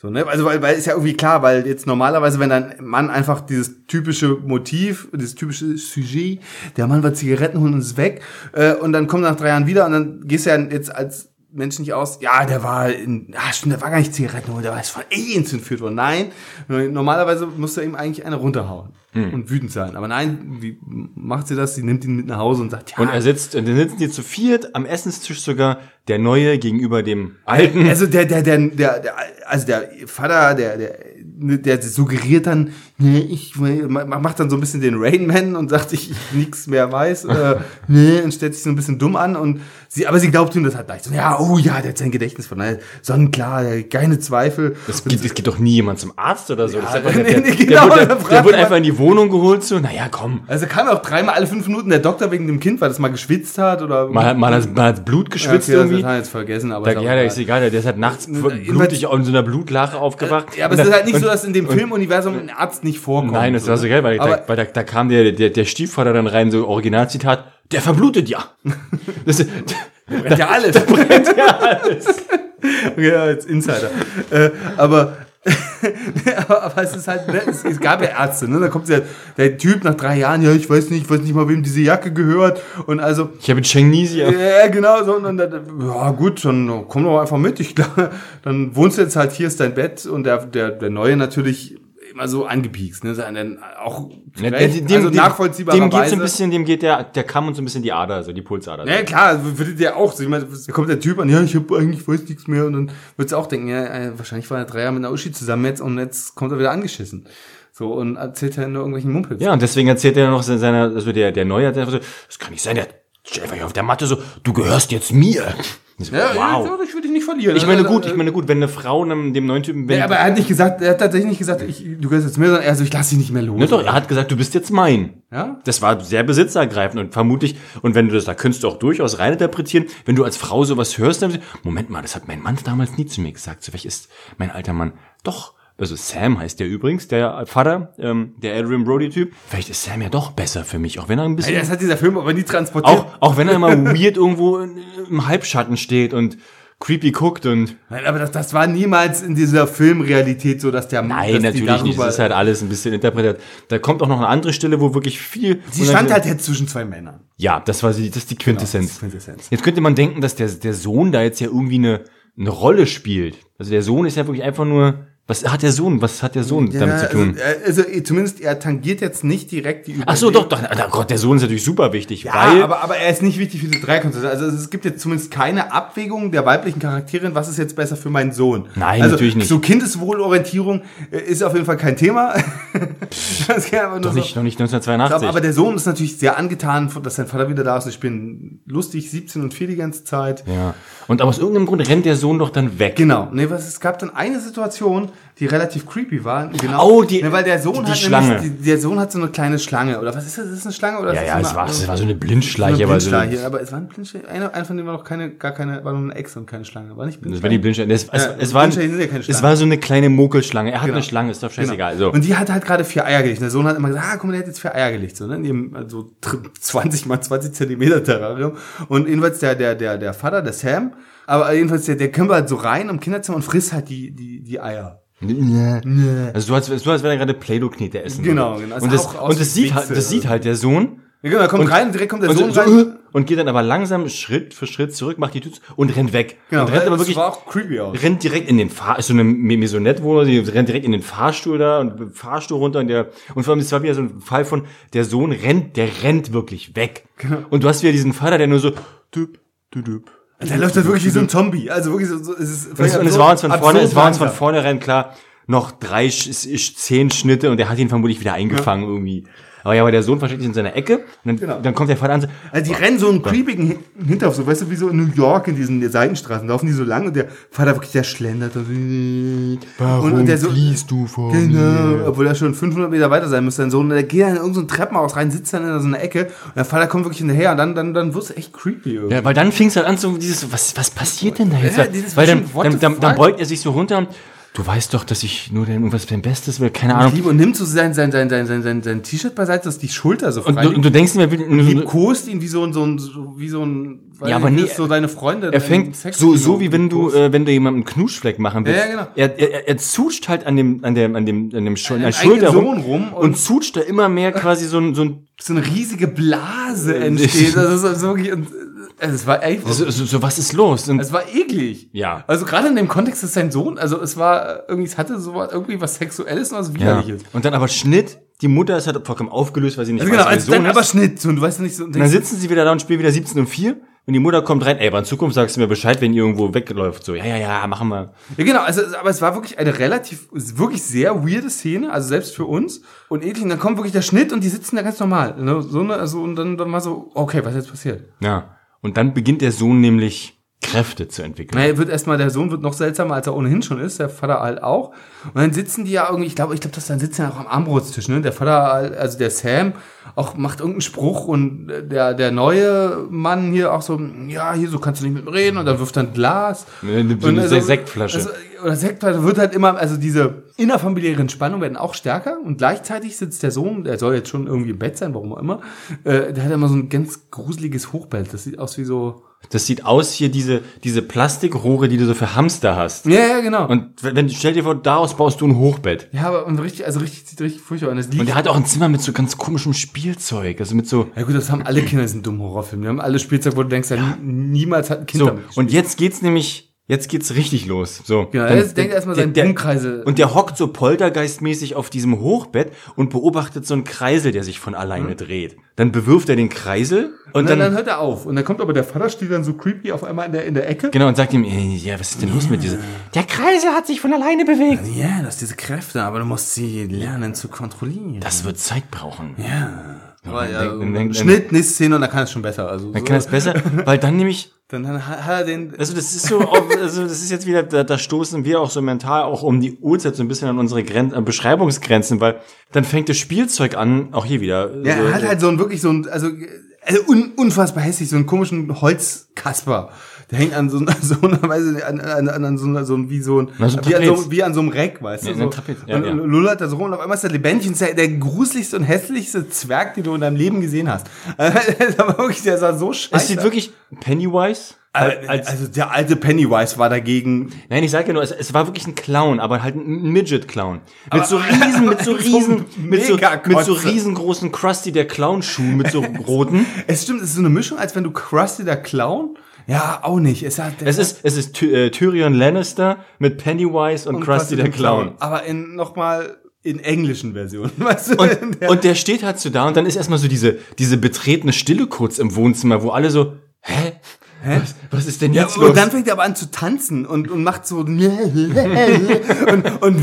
So, ne? Also, weil, weil ist ja irgendwie klar, weil jetzt normalerweise, wenn dein Mann einfach dieses typische Motiv, dieses typische Sujet, der Mann wird Zigaretten holen und ist weg, äh, und dann kommt nach drei Jahren wieder und dann gehst du ja jetzt als Mensch nicht aus, ja, der war in, ah, stimmt, der war gar nicht Zigaretten holen, der war jetzt von Aliens entführt worden. Nein, normalerweise muss er ihm eigentlich eine runterhauen und wütend sein. Aber nein, wie macht sie das? Sie nimmt ihn mit nach Hause und sagt, ja, Und er sitzt, und dann sitzen die zu viert am Essenstisch sogar, der Neue gegenüber dem Alten. Also der, der, der, der, der, also der Vater, der, der der suggeriert dann, ne, ich macht dann so ein bisschen den Rainman und sagt, ich, ich nichts mehr weiß, äh, ne, und stellt sich so ein bisschen dumm an und sie, aber sie glaubt ihm das halt gleich. So, ja, oh ja, der hat sein Gedächtnis von sonnenklar, keine Zweifel. Das geht, das geht doch nie jemand zum Arzt oder so. Ja, Das nee, der, nee, der, genau, der, man- einfach in die Wohnung geholt, so, naja, komm. Also kam auch dreimal alle fünf Minuten der Doktor wegen dem Kind, weil das mal geschwitzt hat oder Mal, hat- mal, hat- mal hat Blut geschwitzt ja, okay, irgendwie. Das hat er jetzt vergessen, aber Da, ja, der ist egal, der, ist halt nachts jedenfalls- blutig in so einer Blutlache aufgewacht. Ja, aber es ist halt nicht so, dass in dem Filmuniversum ein Arzt nicht vorkommt. Nein, das war so geil, weil, da, weil da, da kam der, der, der Stiefvater dann rein, so Originalzitat, der verblutet ja. Das, brennt ja alles. brennt ja alles. ja, als Insider. Äh, aber, aber, es ist halt, ne, es, es gab ja Ärzte, ne? Da kommt der, der Typ nach drei Jahren, ja, ich weiß nicht, ich weiß nicht mal, wem diese Jacke gehört. Und also, ich habe Chengnesia. ja, genau, so, und dann, ja, gut, dann komm doch einfach mit, ich glaube, dann wohnst du jetzt halt, hier ist dein Bett, und der, der, der Neue natürlich immer so angepiekst, ne? Dann auch, Ja, dem, also dem, nachvollziehbarerweise. dem geht so ein bisschen, dem geht der, der Kamm und so ein bisschen die Ader, also die Pulsader. Ja, klar, also würde dir auch so. Ich meine, da kommt der Typ an, ja, ich habe eigentlich weiß nichts mehr. Und dann würdest du auch denken, ja, äh, wahrscheinlich war er drei Jahre mit einer Uschi zusammen jetzt und jetzt kommt er wieder angeschissen. So, und erzählt er nur irgendwelchen Mumpels. Ja, und deswegen erzählt er noch seiner, also der, der Neue, der so, das kann nicht sein, der steht einfach hier auf der Matte so, du gehörst jetzt mir. So, ja, wow. ja, verlieren. Ich meine Also, gut, äh, ich meine gut, wenn eine Frau einem, dem neuen Typen, wenn, Ja, aber er hat nicht gesagt, er hat tatsächlich nicht gesagt, ich, du gehörst jetzt mir, sondern er so, ich lass dich nicht mehr los. ne, doch, er hat gesagt, du bist jetzt mein. Ja? Das war sehr besitzergreifend und vermutlich, und wenn du das, da könntest du auch durchaus reininterpretieren, wenn du als Frau sowas hörst, dann, Moment mal, das hat mein Mann damals nie zu mir gesagt. So, welch ist mein alter Mann? Doch, also Sam heißt der übrigens, der Vater, ähm, der Adrian Brody-Typ. Vielleicht ist Sam ja doch besser für mich, auch wenn er ein bisschen, Ey, das hat dieser Film aber nie transportiert. auch, auch wenn er immer weird irgendwo im Halbschatten steht und creepy guckt und, Nein, aber das, das war niemals in dieser Filmrealität so, dass der Mann, nein, natürlich nicht, das ist halt alles ein bisschen interpretiert. Da kommt auch noch eine andere Stelle, wo wirklich viel, Sie stand halt jetzt zwischen zwei Männern. Ja, das war die, das ist die Quintessenz. Genau, das ist die Quintessenz. Jetzt könnte man denken, dass der, der Sohn da jetzt ja irgendwie eine, eine Rolle spielt. Also der Sohn ist ja wirklich einfach nur, was hat der Sohn, was hat der Sohn damit zu tun? Also, also zumindest er tangiert jetzt nicht direkt die Ach so, doch, doch, na Gott, der Sohn ist natürlich super wichtig, Ja, weil, aber, aber er ist nicht wichtig für die Dreikonstellation. Also es gibt jetzt zumindest keine Abwägung der weiblichen Charakterin, was ist jetzt besser für meinen Sohn. Nein, also, natürlich nicht. So Kindeswohlorientierung äh, ist auf jeden Fall kein Thema. das kann aber nur doch so. nicht, noch nicht 1982. Aber der Sohn ist natürlich sehr angetan, dass sein Vater wieder da ist. Ich bin lustig, 17 und 4 die ganze Zeit. ja. Und aber aus irgendeinem Grund rennt der Sohn doch dann weg. Genau. Nee, was, es gab dann eine Situation, die relativ creepy war. Genau. Oh, die- nee, weil der Sohn die hat Schlange. Nämlich, die, der Sohn hat so eine kleine Schlange. Oder was ist das? Ist das eine Schlange? Oder Ja, ja, das es war, es war so eine so Blindschleiche, eine aber so, Blindschleiche. Aber es war ein Blindschleiche. Einer, einer von denen war noch keine, gar keine, war noch eine Echse und keine Schlange. War nicht das war die Blindschleiche. Es, Ja, es, war, Blindschleichen sind ja es war so eine kleine Mokelschlange. Er hat Genau. eine Schlange, ist doch scheißegal. Genau. So. Und die hat halt gerade vier Eier gelegt. Der Sohn hat immer gesagt, ah, guck mal, der hat jetzt vier Eier gelegt. So, ne? In dem, also 20 mal 20 Zentimeter Terrarium. Und jedenfalls der, der, der, der Vater, der Sam, aber jedenfalls der, der halt so rein im Kinderzimmer und frisst halt die, die, die Eier. Also du hast, so als wenn er gerade Play-Doh-Knete essen Genau, würde. genau. Es Und sah das, und das sieht halt, das sieht halt der Sohn. Ja, genau, da kommt Und- rein, direkt kommt der und, Sohn so, rein. und geht dann aber langsam Schritt für Schritt zurück, macht die Tür und rennt weg. Genau, und rennt aber das wirklich, war auch creepy aus. rennt direkt in den Fahr, ist so eine Maisonette-Wohnung, die rennt direkt in den Fahrstuhl da und Fahrstuhl runter und der, und vor allem, es war wieder so ein Fall von, der Sohn rennt, der rennt wirklich weg. Genau. Und du hast wieder diesen Vater, der nur so, düp, düp, düp. Der läuft halt wirklich wie so ein Zombie. Also wirklich so, so es ist Und es, und es war uns von vorne, es war uns von vornherein klar, noch drei, zehn Schnitte und der hat ihn vermutlich wieder eingefangen irgendwie. Aber ja, aber der Sohn versteckt sich in seiner Ecke und dann, Genau. dann kommt der Vater an so, Also die rennen so einen creepigen Hin- Hinterhof, so weißt du, wie so in New York in diesen Seitenstraßen, laufen die so lang und der Vater wirklich, der schlendert und, und, und der so, du vor Genau, obwohl er schon 500 Meter weiter sein müsste, sein Sohn. Und der geht dann in irgendein so Treppenhaus rein, sitzt dann in so einer Ecke und der Vater kommt wirklich hinterher und dann, dann, dann wird es echt creepy irgendwie. Ja, weil dann fing es halt an, so dieses, was, was passiert denn da jetzt? Ja, weil dann, dann, dann, dann beugt er sich so runter und du weißt doch, dass ich nur irgendwas dein Bestes will, keine Ahnung. Liebe und nimmt so sein, sein, sein, sein, sein, sein, sein T-Shirt beiseite, dass die Schulter so Und, frei du, und du denkst so- liebkost ihn wie so ein, so ein, so, wie so ein, Ja, aber nicht, nee, so deine Freunde. er fängt so, so wie wenn du, äh, wenn du jemandem einen Knuschfleck machen willst. Ja, ja, genau. Er, er, er zutscht halt an dem, an dem, an dem, an dem Schul an der Schulter rum, rum und, und- zutscht da immer mehr quasi so ein, so ein, so eine riesige Blase entsteht. Das ist so wirklich, äh, es war echt, so, so, so was ist los? Und, es war eklig. Ja. Also gerade in dem Kontext, dass sein Sohn, also es war irgendwie, es hatte so was, irgendwie was Sexuelles und was ja. Widerliches. und dann aber Schnitt, die Mutter ist halt vollkommen aufgelöst, weil sie nicht Also weiß, genau, wer als der Sohn dann ist. aber Schnitt, und du weißt ja nicht so, und dann sitzen sie wieder da und spielen wieder 17 und 4. und die Mutter kommt rein, ey, aber in Zukunft sagst du mir Bescheid, wenn ihr irgendwo wegläuft. So, ja, ja, ja, machen wir. Ja, genau, also, aber es war wirklich eine relativ, wirklich sehr weirde Szene, also selbst für uns. Und ähnlich, und dann kommt wirklich der Schnitt und die sitzen da ganz normal. Ne? So, ne, also, und dann, dann mal so, okay, was ist jetzt passiert? Ja. Und dann beginnt der Sohn nämlich Kräfte zu entwickeln. Na, er wird erstmal, der Sohn wird noch seltsamer, als er ohnehin schon ist, der Vater halt auch. Und dann sitzen die ja irgendwie, ich glaube, ich glaube, das dann sitzen ja auch am Armbrotstisch, ne? Der Vater, also der Sam, auch macht irgendeinen Spruch und der, der neue Mann hier auch so, ja, hier, so kannst du nicht mit mir reden und dann wirft dann Glas. Eine, Und eine also- Sektflasche. Also, oder Sektflasche wird halt immer, also diese innerfamiliären Spannungen werden auch stärker und gleichzeitig sitzt der Sohn, der soll jetzt schon irgendwie im Bett sein, warum auch immer, äh, der hat immer so ein ganz gruseliges Hochbett. Das sieht aus wie so. Das sieht aus hier diese, diese Plastikrohre, die du so für Hamster hast. Ja, ja, genau. Und wenn, stell dir vor, daraus baust du ein Hochbett. ja, aber und richtig, also richtig, sieht richtig furchtbar. Und es liegt Und der hat auch ein Zimmer mit so ganz komischem Spielzeug. Also mit so, Ja gut, das haben alle Kinder in diesen dummen Horrorfilmen. Die haben alle Spielzeug, wo du denkst, ja, niemals hat ein Kind so. damit gespielt. Und jetzt geht's nämlich, jetzt geht's richtig los. So. Genau, Dann- jetzt denkt er erstmal seinen der- Umkreise. Und der hockt so poltergeistmäßig auf diesem Hochbett und beobachtet so einen Kreisel, der sich von alleine dreht. Dann bewirft er den Kreisel und und dann, dann, dann hört er auf. Und dann kommt aber der Vater, steht dann so creepy auf einmal in der, in der Ecke. genau und sagt ihm, "Ey, ja, was ist denn los mit dieser? Der Kreisel hat sich von alleine bewegt. Ja, das ist diese Kräfte, aber du musst sie lernen zu kontrollieren. Das wird Zeit brauchen. Aber ja, Schnitt, nächste Szene und dann kann es schon besser. Also Dann so, kann es besser, weil dann nämlich dann, dann hat er den. Also das ist so, also das ist jetzt wieder, da, da stoßen wir auch so mental auch um die Uhrzeit so ein bisschen an unsere Gren an Beschreibungsgrenzen, weil dann fängt das Spielzeug an, auch hier wieder. Ja, so, er hat halt so ein wirklich so ein, also, also un, unfassbar hässlich, so einen komischen Holzkasper. Der hängt an so, so einer Weise, an, an, an, an so, einer- so ein, wie so ein, Na, so ein wie, an so, wie an so einem Reck, weißt du? Ja, so. ein Trapez, ja, und, ja. lullert da so rum und auf einmal ist der lebendig und ist der, der gruseligste und hässlichste Zwerg, den du in deinem Leben gesehen hast. wirklich, der sah so scheiße es sieht wirklich Pennywise. als, also der alte Pennywise war dagegen. nein, ich sage ja nur, es, es war wirklich ein Clown, aber halt ein Midget-Clown. Mit so riesen, mit so riesen, mit so, mit so riesengroßen Krusty der Clown-Schuh mit so roten. Es stimmt, es ist so eine Mischung, als wenn du Krusty der Clown. Ja, auch nicht. Es, hat, Es ist, es ist Ty äh, Tyrion Lannister mit Pennywise und, Krusty der Clown. Aber in nochmal in englischen Versionen. Weißt du? Und, und der steht halt so da und dann ist erstmal so diese, diese betretene Stille kurz im Wohnzimmer, wo alle so, hä? Was, was ist denn ja, jetzt los? und dann fängt er aber an zu tanzen und, und macht so und, und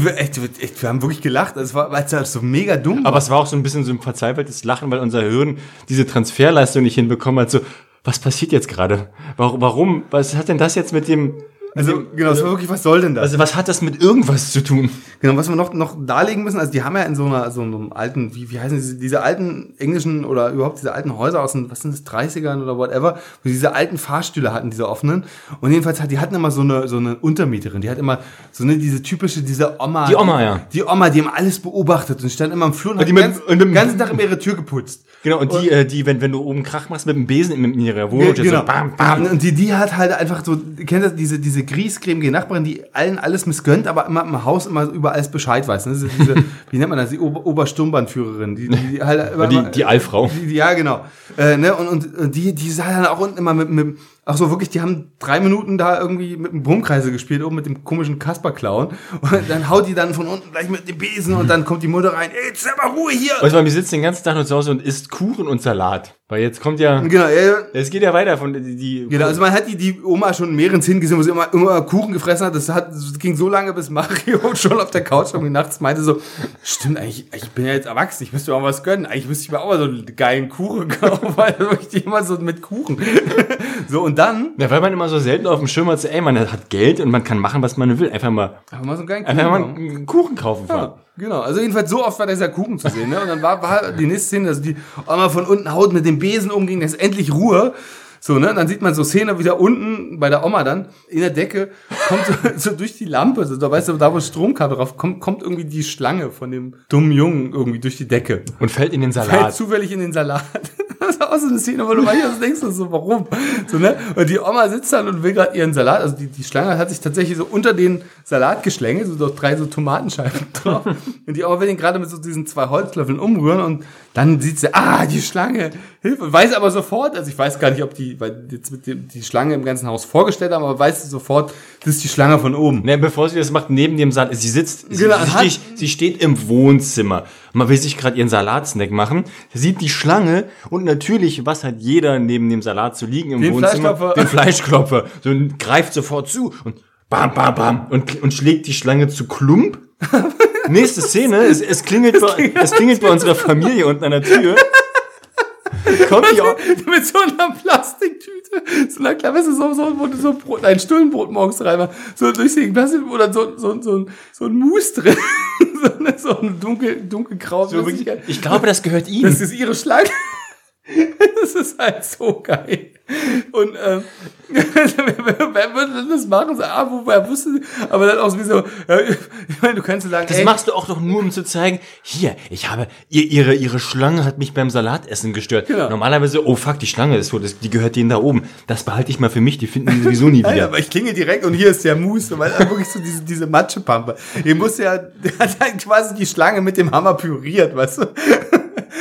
wir, echt, echt, wir haben wirklich gelacht. Es war, es halt so mega dumm Aber es war auch so ein bisschen so ein verzweifeltes Lachen, weil unser Hirn diese Transferleistung nicht hinbekommen hat. So, was passiert jetzt gerade? Warum, warum? Was hat denn das jetzt mit dem? Also, genau, war wirklich, was soll denn das? Also was hat das mit irgendwas zu tun? Genau, was wir noch, noch darlegen müssen, also die haben ja in so einer, so einem alten, wie, wie heißen diese, diese alten englischen oder überhaupt diese alten Häuser aus den, was sind das, 30ern oder whatever, wo die diese alten Fahrstühle hatten, diese offenen. Und jedenfalls hat, die hatten immer so eine, so eine Untermieterin, die hat immer so eine, diese typische, diese Oma. Die Oma, ja. Die Oma, die haben alles beobachtet und stand immer im Flur und, hat die den mit- ganz, und mit- den ganzen Tag immer ihre Tür geputzt. Genau, und die, äh, die, wenn, wenn du oben Krach machst mit dem Besen in, ihrer Wohnung, genau. so bam, bam. Und die, die hat halt einfach so, kennt ihr diese, diese griesgrämige Nachbarin, die allen alles missgönnt, aber immer im Haus immer über alles Bescheid weiß. Ne? Das diese, wie nennt man das? Die Ober Obersturmbannführerin. Die, die, die halt immer, Die, die Allfrau. die, die, ja, genau. Äh, ne? und, und und die, die sah dann auch unten immer mit, mit ach so, wirklich, die haben drei Minuten da irgendwie mit dem Brummkreise gespielt, oben mit dem komischen Kasper-Clown. Und dann haut die dann von unten gleich mit dem Besen und dann kommt die Mutter rein, ey, jetzt mal Ruhe hier. Und zwar, wir sitzen den ganzen Tag nur zu Hause und isst Kuchen und Salat. Weil jetzt kommt ja, Genau, ja, es geht ja weiter von die, die Genau, also man hat die, die Oma schon in mehreren Szenen gesehen, wo sie immer, immer Kuchen gefressen hat. Das, hat. das ging so lange, bis Mario schon auf der Couch irgendwie nachts meinte so, stimmt, eigentlich, ich bin ja jetzt erwachsen, ich müsste mir auch was gönnen. Eigentlich müsste ich mir auch mal so einen geilen Kuchen kaufen, weil wirklich die immer so mit Kuchen. so, und dann, Ja, weil man immer so selten auf dem Schirm hat, so, ey, man hat Geld und man kann machen, was man will. Einfach mal, einfach mal so einen geilen Kuchen. einfach mal kaufen. einen Kuchen kaufen. Ja, genau. Also jedenfalls so oft war dieser Kuchen zu sehen. Ne? Und dann war, war die nächste Szene, dass die Oma von unten haut mit dem Besen umging, da ist endlich Ruhe. So, ne? Dann sieht man so Szene wieder unten bei der Oma dann in der Decke, kommt so, so durch die Lampe, so, da weißt du, da wo Stromkabel drauf kommt, kommt irgendwie die Schlange von dem dummen Jungen irgendwie durch die Decke. Und fällt in den Fällt Salat. zufällig in den Salat. Das ist auch so eine Szene, wo du manchmal so denkst, so, warum? So, ne? Und die Oma sitzt dann und will gerade ihren Salat, also die, die Schlange hat sich tatsächlich so unter den Salat geschlängelt, so drei so Tomatenscheiben drauf. Und die Oma will den gerade mit so diesen zwei Holzlöffeln umrühren und Dann sieht sie, ah, die Schlange, Hilfe, weiß aber sofort, also ich weiß gar nicht, ob die, weil jetzt mit dem, die Schlange im ganzen Haus vorgestellt haben, aber weiß sie sofort, das ist die Schlange von oben. Ne, bevor sie das macht, neben dem Salat, sie sitzt, sie, Genau, sie, hat- steht, sie steht im Wohnzimmer. Man will sich gerade ihren Salatsnack machen, sieht die Schlange und natürlich, was hat jeder neben dem Salat zu liegen im Den Wohnzimmer? Fleischklopfer. Den Fleischklopfer. So und greift sofort zu und bam, bam, bam und, und schlägt die Schlange zu Klump. Nächste Szene, es, es klingelt, bei, es klingelt bei unserer Familie unten an der Tür. Kommt die auch, mit so einer Plastiktüte, so einer du, so, so, so Brot, ein Stullenbrot morgens reinmachst, so durchsichtigen Plastik oder so, so, so, so ein Mus drin, so eine, so eine dunkel, dunkelgraue so ich glaube, das gehört ihm. Das ist ihre Schlange. Das ist halt so geil. Und ähm, wer, wer würde denn das machen? So, ah, woher wusste sie? Aber dann auch so wie so, ja, ich meine, du kannst so sagen, Das ey, machst du auch doch nur, um zu zeigen, hier, ich habe, ihr, ihre, ihre Schlange hat mich beim Salatessen gestört. Genau. Normalerweise, oh fuck, die Schlange ist so, das, die gehört denen da oben. Das behalte ich mal für mich, die finden die sowieso nie Nein, wieder. aber ich klinge direkt und hier ist der Mus, weil er wirklich so diese, diese Matschepampe. Ihr muss ja, der hat halt quasi die Schlange mit dem Hammer püriert, weißt du?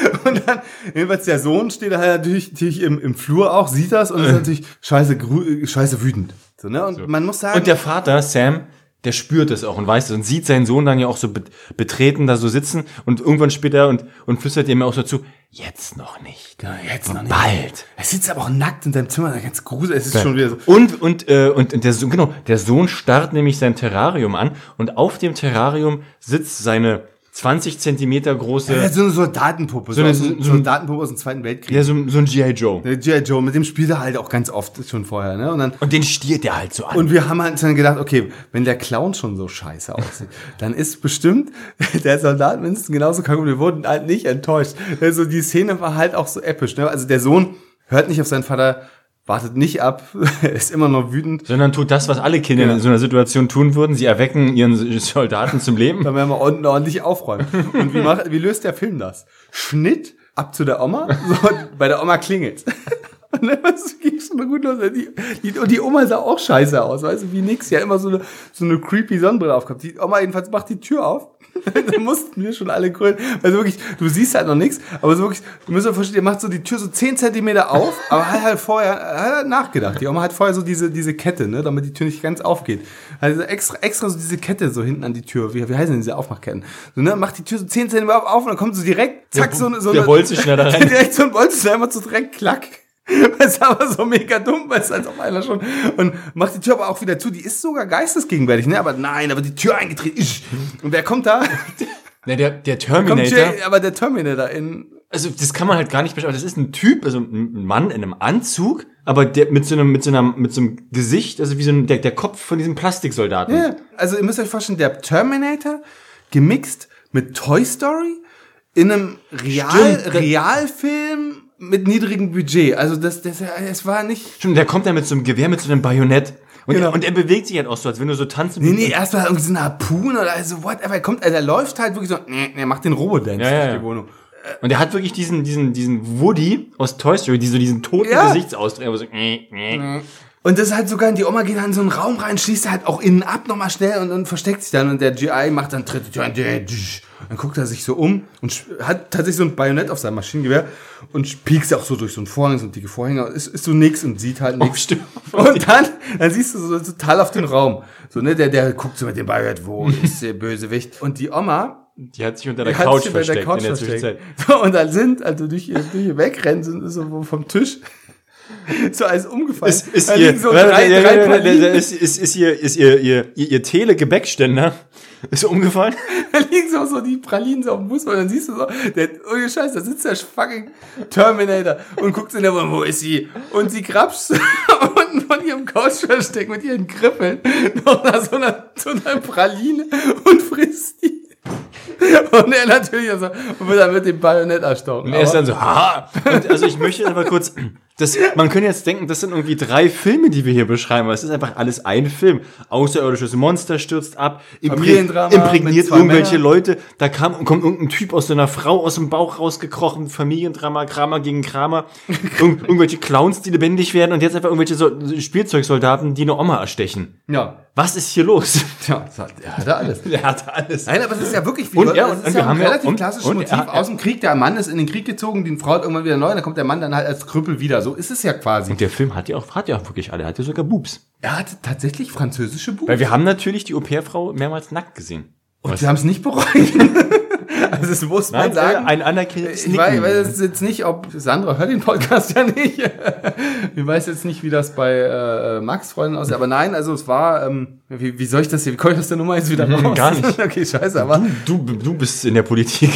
Und dann, jedenfalls der Sohn steht da halt natürlich, natürlich im, im Flur auch, sieht das und ist natürlich scheiße, grü- scheiße wütend. So, ne? Und man muss sagen, Und der Vater, Sam, der spürt es auch und weiß es und sieht seinen Sohn dann ja auch so bet- betreten da so sitzen und irgendwann später und, und flüstert ihm auch so zu, jetzt noch nicht. Ja, jetzt noch nicht. Bald. er sitzt aber auch nackt in seinem Zimmer, ganz gruselig, es ist schon wieder so. Und, und, äh, und der Sohn, genau, der Sohn starrt nämlich sein Terrarium an und auf dem Terrarium sitzt seine 20 Zentimeter große, Ja, so eine Soldatenpuppe, so, eine- aus dem- so- Soldatenpuppe aus dem Zweiten Weltkrieg. ja, so, so ein G.I. Joe. G.I. Joe, mit dem spielt er halt auch ganz oft schon vorher, ne? Und dann, Und den stiert er halt so an. Und wir haben halt dann gedacht, okay, wenn der Clown schon so scheiße aussieht, dann ist bestimmt der Soldat mindestens genauso krank und wir wurden halt nicht enttäuscht. Also die Szene war halt auch so episch. Ne? Also der Sohn hört nicht auf seinen Vater, wartet nicht ab, ist immer noch wütend. sondern tut das, was alle Kinder Ja. in so einer Situation tun würden. Sie erwecken ihren Soldaten zum Leben. Dann werden wir ordentlich aufräumen. Und wie, macht, wie löst der Film das? Schnitt ab zu der Oma, so, bei der Oma klingelt. Und dann ging schon gut los. Die, die, und die Oma sah auch scheiße aus, weißt du, wie nix. Ja, immer so eine, so eine creepy Sonnenbrille aufgehabt. Die Oma jedenfalls macht die Tür auf. da mussten wir schon alle grölen. Also wirklich, du siehst halt noch nichts, aber so wirklich, du müsst euch vorstellen, ihr macht so die Tür so 10 Zentimeter auf, aber hat halt vorher, hat halt nachgedacht. Die Oma hat vorher so diese, diese Kette, ne, damit die Tür nicht ganz aufgeht. Also extra, extra so diese Kette so hinten an die Tür. Wie, wie heißen denn diese Aufmachketten? So, ne, macht die Tür so 10 Zentimeter auf, und dann kommt so direkt, zack, so, eine- so der eine- Bolzenschneider da rein. direkt so ein Bolzenschneider, immer so direkt klack. Das ist aber so mega dumm, weil es als ob einer schon und macht die Tür aber auch wieder zu. Die ist sogar geistesgegenwärtig, ne? Aber nein, aber die Tür eingetreten. Und wer kommt da? Ne, der, der Terminator. Jay, aber der Terminator in. also das kann man halt gar nicht beschreiben. Das ist ein Typ, also ein Mann in einem Anzug, aber der mit so einem, mit so einem, mit so einem Gesicht, also wie so ein, der, der Kopf von diesem Plastiksoldaten. Ja, also ihr müsst euch vorstellen, der Terminator gemixt mit Toy Story in einem Real, Stimmt. Realfilm mit niedrigem Budget. Also das, das, es war nicht. Stimmt, der kommt da mit so einem Gewehr, mit so einem Bajonett. Und, Genau. und er bewegt sich halt auch so, als wenn du so tanzen Nee, nee, erstmal irgendwie so eine Harpune oder also whatever. Er kommt, also er läuft halt wirklich so, nee, nee, macht den Robodance Ja, ja, durch ja. die Wohnung. Und er hat wirklich diesen, diesen, diesen Woody aus Toy Story, die so diesen toten Ja. Gesichtsausdruck, aber so, äh, äh. Und das ist halt sogar, die Oma geht dann in so einen Raum rein, schließt halt auch innen ab nochmal schnell und, und versteckt sich dann und der GI macht dann dritte Tür, dann guckt er sich so um und hat tatsächlich so ein Bajonett auf seinem Maschinengewehr und piekst auch so durch so einen Vorhang, so dicke Vorhänge, ist, ist so nix und sieht halt nix. stimmt. Und dann, dann siehst du so total auf den Raum. So, ne, der, der guckt so mit dem Bajonett, wo ist der Bösewicht? Und die Oma, Die hat sich unter der die Couch versteckt der Couch in der. Zwischenzeit. So, und dann sind, also durch ihr, durch ihr Wegrennen sind so vom Tisch, so alles umgefallen. Ist, ist ihr, so drei, drei ist, ist, ist ihr, ist ihr, ihr, ihr Tele-Gebäckständer ist umgefallen? Da liegen so, so die Pralinen so auf dem Bus und dann siehst du so, der, ohne Scheiß, da sitzt der fucking Terminator und guckt in der Wohnung, wo ist sie? Und sie grapscht unten von ihrem Couchversteck mit ihren Griffeln noch nach so einer, so einer Praline und frisst die. Und er natürlich also, und wird dann mit dem Bajonett erstochen. Und er ist dann so, ha! Und also ich möchte aber kurz, das, man könnte jetzt denken, das sind irgendwie drei Filme, die wir hier beschreiben, aber es ist einfach alles ein Film. Außerirdisches Monster stürzt ab, imprä- imprägniert irgendwelche Männern. Leute, da kam, kommt irgendein Typ aus einer Frau aus dem Bauch rausgekrochen, Familiendrama, Kramer gegen Kramer, Irg irgendwelche Clowns, die lebendig werden und jetzt einfach irgendwelche so Spielzeugsoldaten, die eine Oma erstechen. ja. Was ist hier los? Hat, er hatte alles. Der hatte alles. Nein, aber es ist ja wirklich wie Und Und, ja, und, ist und ja wir ein haben ja relativ und, klassisches und, Motiv er- aus dem Krieg. Der Mann ist in den Krieg gezogen, die Frau hat irgendwann wieder neu, dann kommt der Mann dann halt als Krüppel wieder. So ist es ja quasi. Und der Film hat ja auch, hat ja auch wirklich alle, hat ja sogar Boobs. er hatte tatsächlich französische Buch. Weil wir haben natürlich die Au-pair-Frau mehrmals nackt gesehen. Und sie haben es nicht bereut. also das muss man Nein, sagen. ein anerkennendes ich weiß, weiß jetzt nicht, ob Sandra hört den Podcast ja nicht. ich weiß jetzt nicht, wie das bei äh, Max Freunden aussieht, aber nein, also es war, ähm, wie, wie soll ich das hier, wie komme ich aus der Nummer jetzt wieder raus? gar nicht. okay, scheiße, aber Du, du bist in der Politik.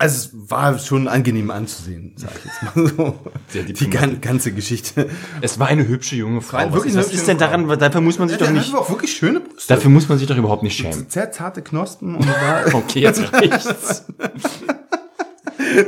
Also es war schon angenehm anzusehen, sag ich jetzt mal so. Sehr Die gan ganze Geschichte. es war eine hübsche junge Frau. War Was, wirklich ist, eine was ist denn daran? Dafür muss man sich Der doch hat nicht, aber auch wirklich schöne Brüste. dafür muss man sich doch überhaupt nicht schämen. Sehr zarte Knospen und war Okay, jetzt reicht's.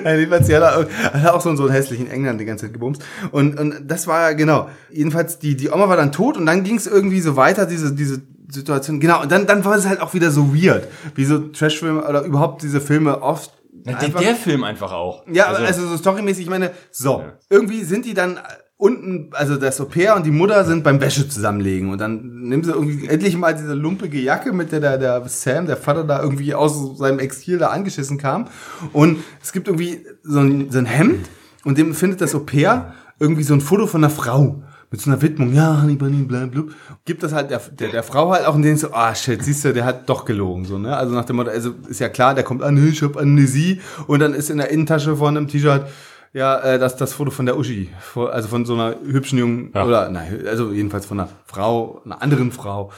Nein, jedenfalls, ja, da hat er auch so, so einen hässlichen England die ganze Zeit gebumst. Und, und das war ja, genau. Jedenfalls, die, die Oma war dann tot und dann ging es irgendwie so weiter, diese, diese Situation. Genau, und dann, dann war es halt auch wieder so weird, wie so Trashfilme oder überhaupt diese Filme oft. Der, einfach- der Film einfach auch. ja, also, so storymäßig, ich meine, so, Ja. irgendwie sind die dann unten, also das Au-pair und die Mutter sind beim Wäsche zusammenlegen und dann nehmen sie irgendwie endlich mal diese lumpige Jacke, mit der der, der Sam, der Vater, da irgendwie aus seinem Exil da angeschissen kam und es gibt irgendwie so ein, so ein Hemd und dem findet das Au-pair irgendwie so ein Foto von einer Frau mit so einer Widmung, ja, Honey Bunny, bla, bla, gibt das halt der, der, der Frau halt auch und denen so, ah, shit, siehst du, der hat doch gelogen, so, ne, also nach dem Motto, also ist ja klar, der kommt an, ich hab Amnesie und dann ist in der Innentasche von einem T-Shirt ja, äh, das, das Foto von der Uschi, also von so einer hübschen jungen, Ja. oder, nein, also jedenfalls von einer Frau, einer anderen Frau.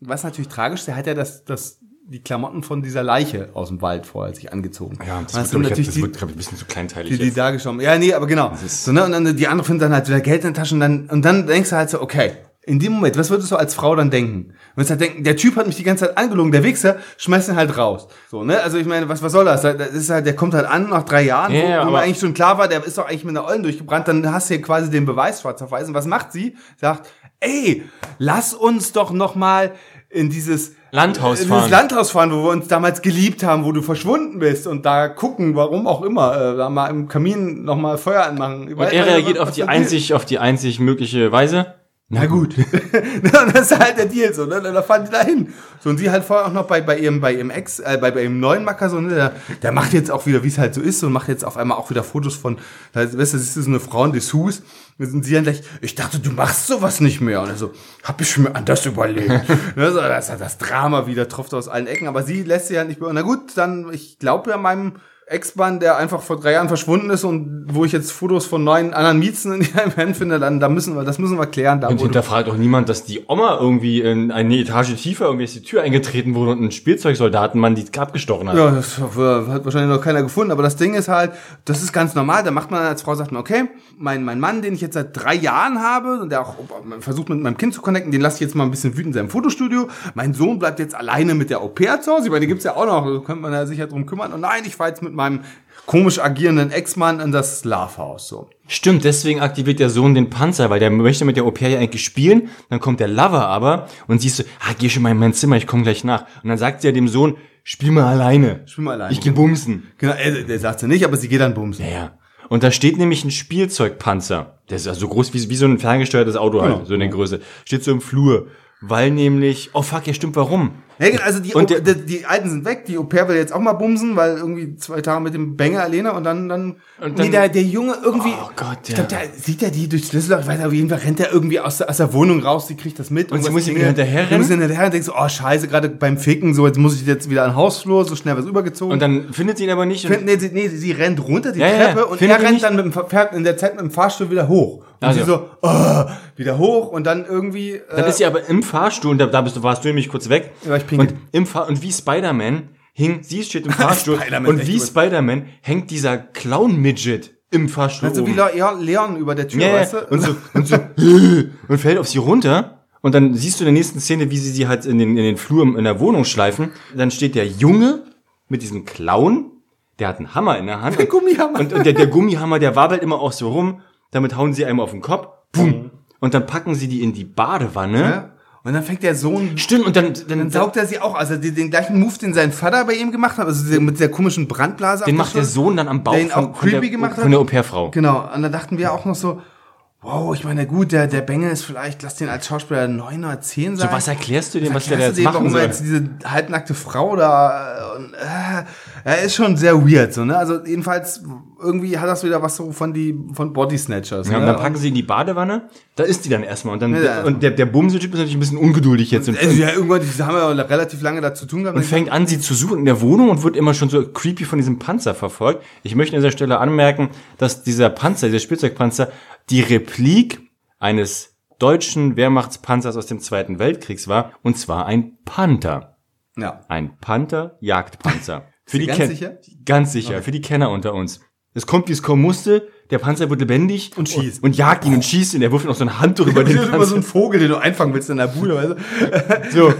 Was natürlich tragisch, ist, der hat ja das, das, die Klamotten von dieser Leiche aus dem Wald vorher sich angezogen. Ja, das, hast wird, du glaub ich, das die- wird, ein bisschen zu kleinteilig. die, die jetzt. dargestellt. Ja, nee, aber genau. So, ne? Und dann die andere findet dann halt wieder Geld in der Tasche und dann, und dann denkst du halt so, okay, in dem Moment, was würdest du als Frau dann denken? Du würdest halt denken, der Typ hat mich die ganze Zeit angelogen, der Wichser, schmeißt ihn halt raus. So, ne? Also ich meine, was, was soll das? Das ist halt, der kommt halt an nach drei Jahren, Ja, wo, ja, wo mir eigentlich schon klar war, der ist doch eigentlich mit einer Eulen durchgebrannt, dann hast du hier quasi den Beweis schwarz auf weiß. Und was macht sie? Sagt, ey, lass uns doch noch mal in dieses Landhaus fahren. dieses Landhaus fahren, wo wir uns damals geliebt haben, wo du verschwunden bist und da gucken, warum auch immer, äh, da mal im Kamin noch mal Feuer anmachen. Und er reagiert auf die einzig, auf die einzig mögliche Weise. Na gut. Und das ist halt der Deal so, ne? Da fahren die da hin. So, und sie halt vorher auch noch bei, bei ihrem, bei ihrem Ex, äh, bei, bei ihrem neuen Macker, so, ne? Der, der macht jetzt auch wieder, wie es halt so ist, und macht jetzt auf einmal auch wieder Fotos von, da, weißt du, das ist so eine Frau in Dessous. Und sie dann gleich, ich dachte, du machst sowas nicht mehr. Und er so, hab ich mir anders überlegt. ne, so, das das Drama wieder, tropft aus allen Ecken. Aber sie lässt sich ja nicht mehr. Und na gut, dann, ich glaube ja meinem Ex-Mann, der einfach vor drei Jahren verschwunden ist und wo ich jetzt Fotos von neuen anderen Miezen in ihrem Hemd finde, dann da müssen wir, das müssen wir klären. Da Und hinterfragt auch niemand, dass die Oma irgendwie in eine Etage tiefer irgendwie ist die Tür eingetreten wurde und ein Spielzeugsoldatenmann die abgestochen hat. Ja, das hat wahrscheinlich noch keiner gefunden, aber das Ding ist halt, das ist ganz normal. Da macht man als Frau, sagt man, okay, mein, mein Mann, den ich jetzt seit drei Jahren habe und der auch versucht mit meinem Kind zu connecten, den lasse ich jetzt mal ein bisschen wütend in seinem Fotostudio. Mein Sohn bleibt jetzt alleine mit der Au pair zu Hause, ich meine, die gibt's ja auch noch, da könnte man ja sich ja drum kümmern. Und nein, ich fahre jetzt mit meinem komisch agierenden Ex-Mann in das Schlafhaus, so. Stimmt, deswegen aktiviert der Sohn den Panzer, weil der möchte mit der Au pair ja eigentlich spielen. Dann kommt der Lover aber und siehst du, ah, geh schon mal in mein Zimmer, ich komme gleich nach. Und dann sagt sie ja dem Sohn, spiel mal alleine. Spiel mal alleine. Ich geh bumsen. Genau, er, der sagt sie nicht, aber sie geht dann bumsen. Ja, ja. Und da steht nämlich ein Spielzeugpanzer. Der ist also so groß wie, wie so ein ferngesteuertes Auto Genau. halt, so in der Größe. Steht so im Flur. Weil nämlich, oh fuck, ja stimmt, warum? Genau, also die, Und der- die, die Alten sind weg, die Au pair will jetzt auch mal bumsen, weil irgendwie zwei Tage mit dem Banger alleine und dann, dann, Und dann- nee, der, der Junge irgendwie, Oh Gott, ich ja. glaube, der sieht ja die durchs Schlüsselloch, ich weiß auf jeden Fall rennt er irgendwie aus der, aus der Wohnung raus, die kriegt das mit. Und sie irgendwas muss ihm muss ihm hinterher und denkst so, oh scheiße, gerade beim Ficken, so, jetzt muss ich jetzt wieder an den Hausflur, so schnell was übergezogen. Und dann findet sie ihn aber nicht. Und Find- nee, sie, nee, sie rennt runter die Ja, Treppe ja. und er rennt nicht? dann mit dem, fährt in der Zeit mit dem Fahrstuhl wieder hoch. Und Also. sie so, oh, wieder hoch und dann irgendwie, äh, Dann ist sie aber im Fahrstuhl, und da, da bist du, warst du nämlich kurz weg. Ja, ich. Und, im Fahr und wie Spider-Man hing, sie steht im Fahrstuhl und wie. Spider-Man hängt dieser Clown-Midget im Fahrstuhl so wie oben. Le ja, Leon über der Tür, Ja, weißt du? Und so, und so, und fällt auf sie runter. Und dann siehst du in der nächsten Szene, wie sie sie halt in den, in den Flur in der Wohnung schleifen. Dann steht der Junge mit diesem Clown, der hat einen Hammer in der Hand. Der Gummihammer. Und, und der, der Gummihammer, der wabelt immer auch so rum. Damit hauen sie einmal auf den Kopf. Boom. Und dann packen sie die in die Badewanne. Ja? Und dann fängt der Sohn Stimmt, und dann, dann, Dann saugt er sie auch, also den, den gleichen Move, den sein Vater bei ihm gemacht hat, also den- mit der komischen Brandblase. den macht der. Sohn dann am Bauch Der ihn von, auch von der, creepy gemacht hat? von der Au-pair-Frau. Genau, und da dachten wir auch noch so, wow, ich meine, gut, der, der Bengel ist vielleicht, lass den als Schauspieler neun oder zehn sein. So, was erklärst du dem, was der da jetzt machen warum soll? jetzt diese halbnackte Frau da, äh, und, äh, er ist schon sehr weird, so, ne? Also, jedenfalls, irgendwie hat das wieder was so von die, von Body Snatchers, Ja, und ne? dann packen sie in die Badewanne, da ist die dann erstmal. Und, dann, Ja. und der, der Bumse-Typ ist natürlich ein bisschen ungeduldig jetzt. Und, also, ja, irgendwann, die haben ja relativ lange dazu tun gehabt. und fängt an, sie zu suchen in der Wohnung und wird immer schon so creepy von diesem Panzer verfolgt. Ich möchte an dieser Stelle anmerken, dass dieser Panzer, dieser Spielzeugpanzer, die Replik eines deutschen Wehrmachtspanzers aus dem Zweiten Weltkriegs war, und zwar ein Panther. ja. Ein Panther-Jagdpanzer. Für du die ganz sicher? Ganz sicher, für die Kenner unter uns. Es kommt, wie es kommen musste, der Panzer wird lebendig Und schießt. Und, und jagt ihn und schießt ihn. Er wirft noch so ein Handtuch über Das ist immer so ein Vogel, den du einfangen willst in der Bude, weißt du? So.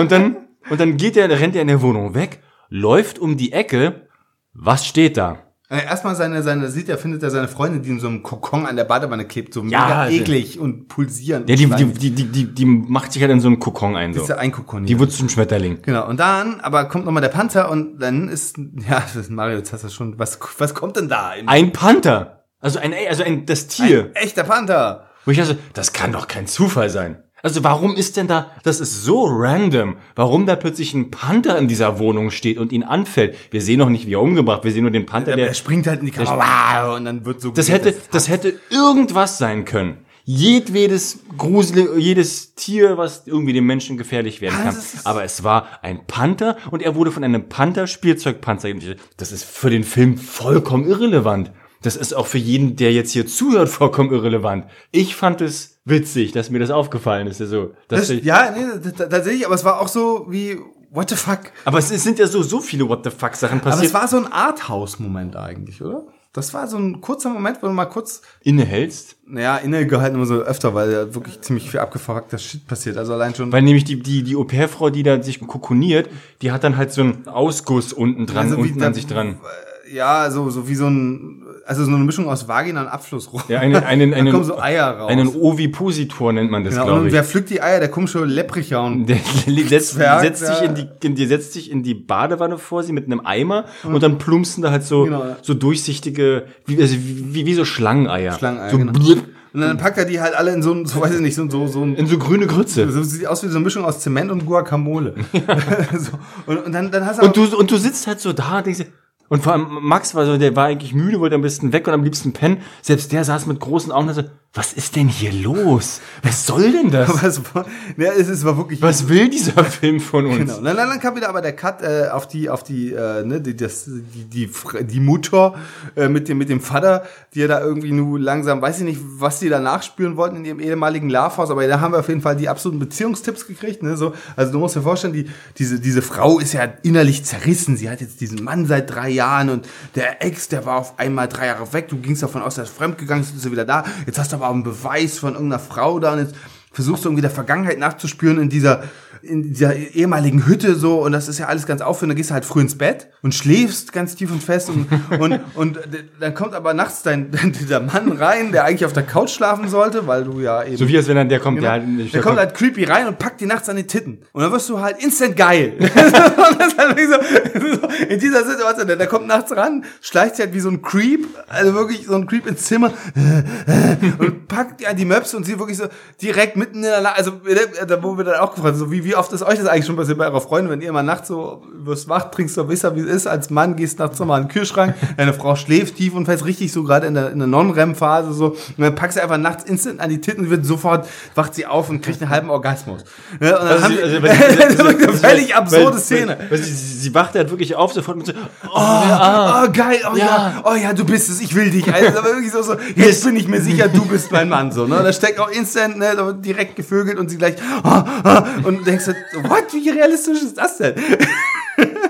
Und dann, und dann geht er, rennt er in der Wohnung weg, läuft um die Ecke. Was steht da? Äh, Erstmal seine, seine, sieht er, findet er seine Freundin, die in so einem Kokon an der Badewanne klebt, so Ja, mega also- eklig und pulsierend. Ja, die, die, die, die, die, macht sich halt in so einen Kokon ein, so. ist ja ein Kokon. Die wird zum Schmetterling. Genau, und dann, aber kommt nochmal der Panzer und dann ist, ja, das ist Mario, jetzt hast du schon, was, was kommt denn da? Ein, Ein Panther. Also ein, also ein, das Tier. ein echter Panther. Wo ich dachte, das kann doch kein Zufall sein. Also warum ist denn da, das ist so random, warum da plötzlich ein Panther in dieser Wohnung steht und ihn anfällt. Wir sehen noch nicht, wie er umgebracht, wir sehen nur den Panther, Der, der, springt halt in die Kamera, wow, und dann wird so. das hätte, das hätte irgendwas sein können. Jedwedes Grusel, jedes Tier, was irgendwie dem Menschen gefährlich werden kann. das Aber es war ein Panther und er wurde von einem Panther-Spielzeugpanzer. Das ist für den Film vollkommen irrelevant. Das ist auch für jeden, der jetzt hier zuhört, vollkommen irrelevant. Ich fand es witzig, dass mir das aufgefallen ist. Also, dass das, ich, ja, nee, tatsächlich, aber es war auch so wie, what the fuck? aber es sind ja so, so viele What the fuck Sachen Aber es passiert. war so ein Arthouse-Moment eigentlich, oder? Das war so ein kurzer Moment, wo du mal kurz, Innehältst. naja, innegehalten immer so öfter, weil da wirklich ziemlich viel abgefuckter Shit passiert. Also allein schon. Weil nämlich die, die, die Au-pair-Frau, die da sich kokoniert, die hat dann halt so einen Ausguss unten dran, Also unten der- an sich dran. ja, so, so wie so ein, also so eine Mischung aus Vagina und Abflussrohr. Ja, einen, einen, da einen, kommen so Eier raus. einen Ovipositor nennt man das, genau, glaube und ich. wer pflückt die Eier? Der komische Lepricher und Der setzt, Zwerg, setzt sich in die, in die, setzt sich in die Badewanne vor sie mit einem Eimer und dann plumpsen da halt so, Genau, so durchsichtige, wie, also wie, wie, so Schlangeneier. Schlangeneier, So genau. Und dann packt er die halt alle in so ein, so weiß ich nicht, so, so, so ein in so grüne Grütze. so sieht aus wie so eine Mischung aus Zement und Guacamole. so. und, und dann, dann hast du Und du, und du sitzt halt so da und denkst und vor allem Max war so, der war eigentlich müde, wollte am besten weg und am liebsten pennen. Selbst der saß mit großen Augen und so, was ist denn hier los? Was soll denn das? es war, ja, es, es war wirklich Was will dieser Film von uns? Genau. Dann, dann kam wieder aber der Cut äh, auf die, auf die, äh, ne, die, das, die, die, die Mutter äh, mit dem, mit dem Vater, die ja da irgendwie nur langsam, weiß ich nicht, was die da nachspüren wollten in ihrem ehemaligen Love-Haus, aber da haben wir auf jeden Fall die absoluten Beziehungstipps gekriegt, ne, so. Also du musst dir vorstellen, die, diese, diese Frau ist ja innerlich zerrissen. Sie hat jetzt diesen Mann seit drei Jahren und der Ex, der war auf einmal drei Jahre weg. Du gingst davon aus, er ist fremdgegangen, jetzt ist er wieder da. Jetzt hast du aber auch einen Beweis von irgendeiner Frau da und jetzt versuchst du irgendwie der Vergangenheit nachzuspüren in dieser, in dieser ehemaligen Hütte so und das ist ja alles ganz aufhörend. Dann gehst du halt früh ins Bett und schläfst ganz tief und fest und, und, und dann kommt aber nachts dein, dieser Mann rein, der eigentlich auf der Couch schlafen sollte, weil du ja eben. So wie als wenn dann der kommt, Genau. der halt, Der kommt halt creepy rein und packt die nachts an die Titten. Und dann wirst du halt instant geil. in dieser Situation, der, der kommt nachts ran, schleicht sich halt wie so ein Creep, also wirklich so ein Creep ins Zimmer und packt die an die Möpse und sie wirklich so direkt mitten in der, La also da wo wir dann auch gefragt, so wie, wie oft ist euch das eigentlich schon passiert bei eurer Freundin, wenn ihr mal nachts so wirst wach, trinkst du wisst ihr, wie es ist, als Mann gehst nachts nochmal in den Kühlschrank, deine Frau schläft tief und fest richtig so gerade in der, in der Non-REM-Phase so, und dann packst du einfach nachts instant an die Titten und wird sofort, wacht sie auf und kriegt einen halben Orgasmus. Ja, und dann haben sie- die- also, weil sie- das ist wirklich eine völlig absurde Szene. Weil, sie, sie wacht halt wirklich auf sofort mit so, oh, Oh, geil, oh ja. Ja. oh ja, du bist es, ich will dich. Also, aber wirklich so, so, jetzt bin ich mir sicher, du bist mein Mann, so, ne? Da steckt auch instant, ne, wird direkt gevögelt und sie gleich, oh, oh, und denkst, what, wie realistisch ist das denn?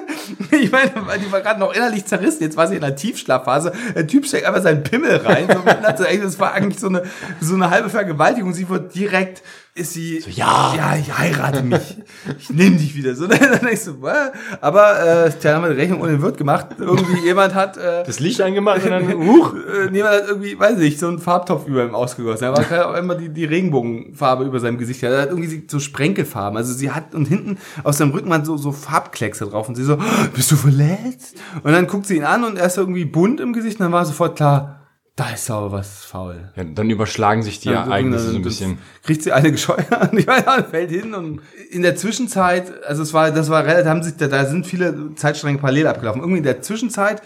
Ich meine, die war gerade noch innerlich zerrissen. Jetzt war sie in der Tiefschlafphase. Der Typ steckt einfach seinen Pimmel rein. So das war eigentlich so eine, so eine halbe Vergewaltigung. Sie wird direkt, ist sie, ja. ja, ich heirate mich. Ich nehme dich wieder. So, dann denkst du, what? aber, äh, tja, haben wir die Rechnung ohne Wirt gemacht. Irgendwie jemand hat, äh, das Licht angemacht und dann, huch. äh, jemand hat irgendwie, weiß ich, so einen Farbtopf über ihm ausgegossen. Er war halt auch immer die, die Regenbogenfarbe über seinem Gesicht. Er hat irgendwie so Sprenkelfarben. Also sie hat, und hinten aus seinem Rücken waren so, so Farbkleckse drauf. Und sie so, bist du verletzt? Und dann guckt sie ihn an und er ist irgendwie bunt im Gesicht. Und dann war sofort klar, Da ist aber was faul. Ja, dann überschlagen sich die Ja, Ereignisse so ein bisschen. Kriegt sie eine gescheuert, ich meine, fällt hin und in der Zwischenzeit, also es war, das war relativ, haben sich, da, da sind viele Zeitstränge parallel abgelaufen. Irgendwie in der Zwischenzeit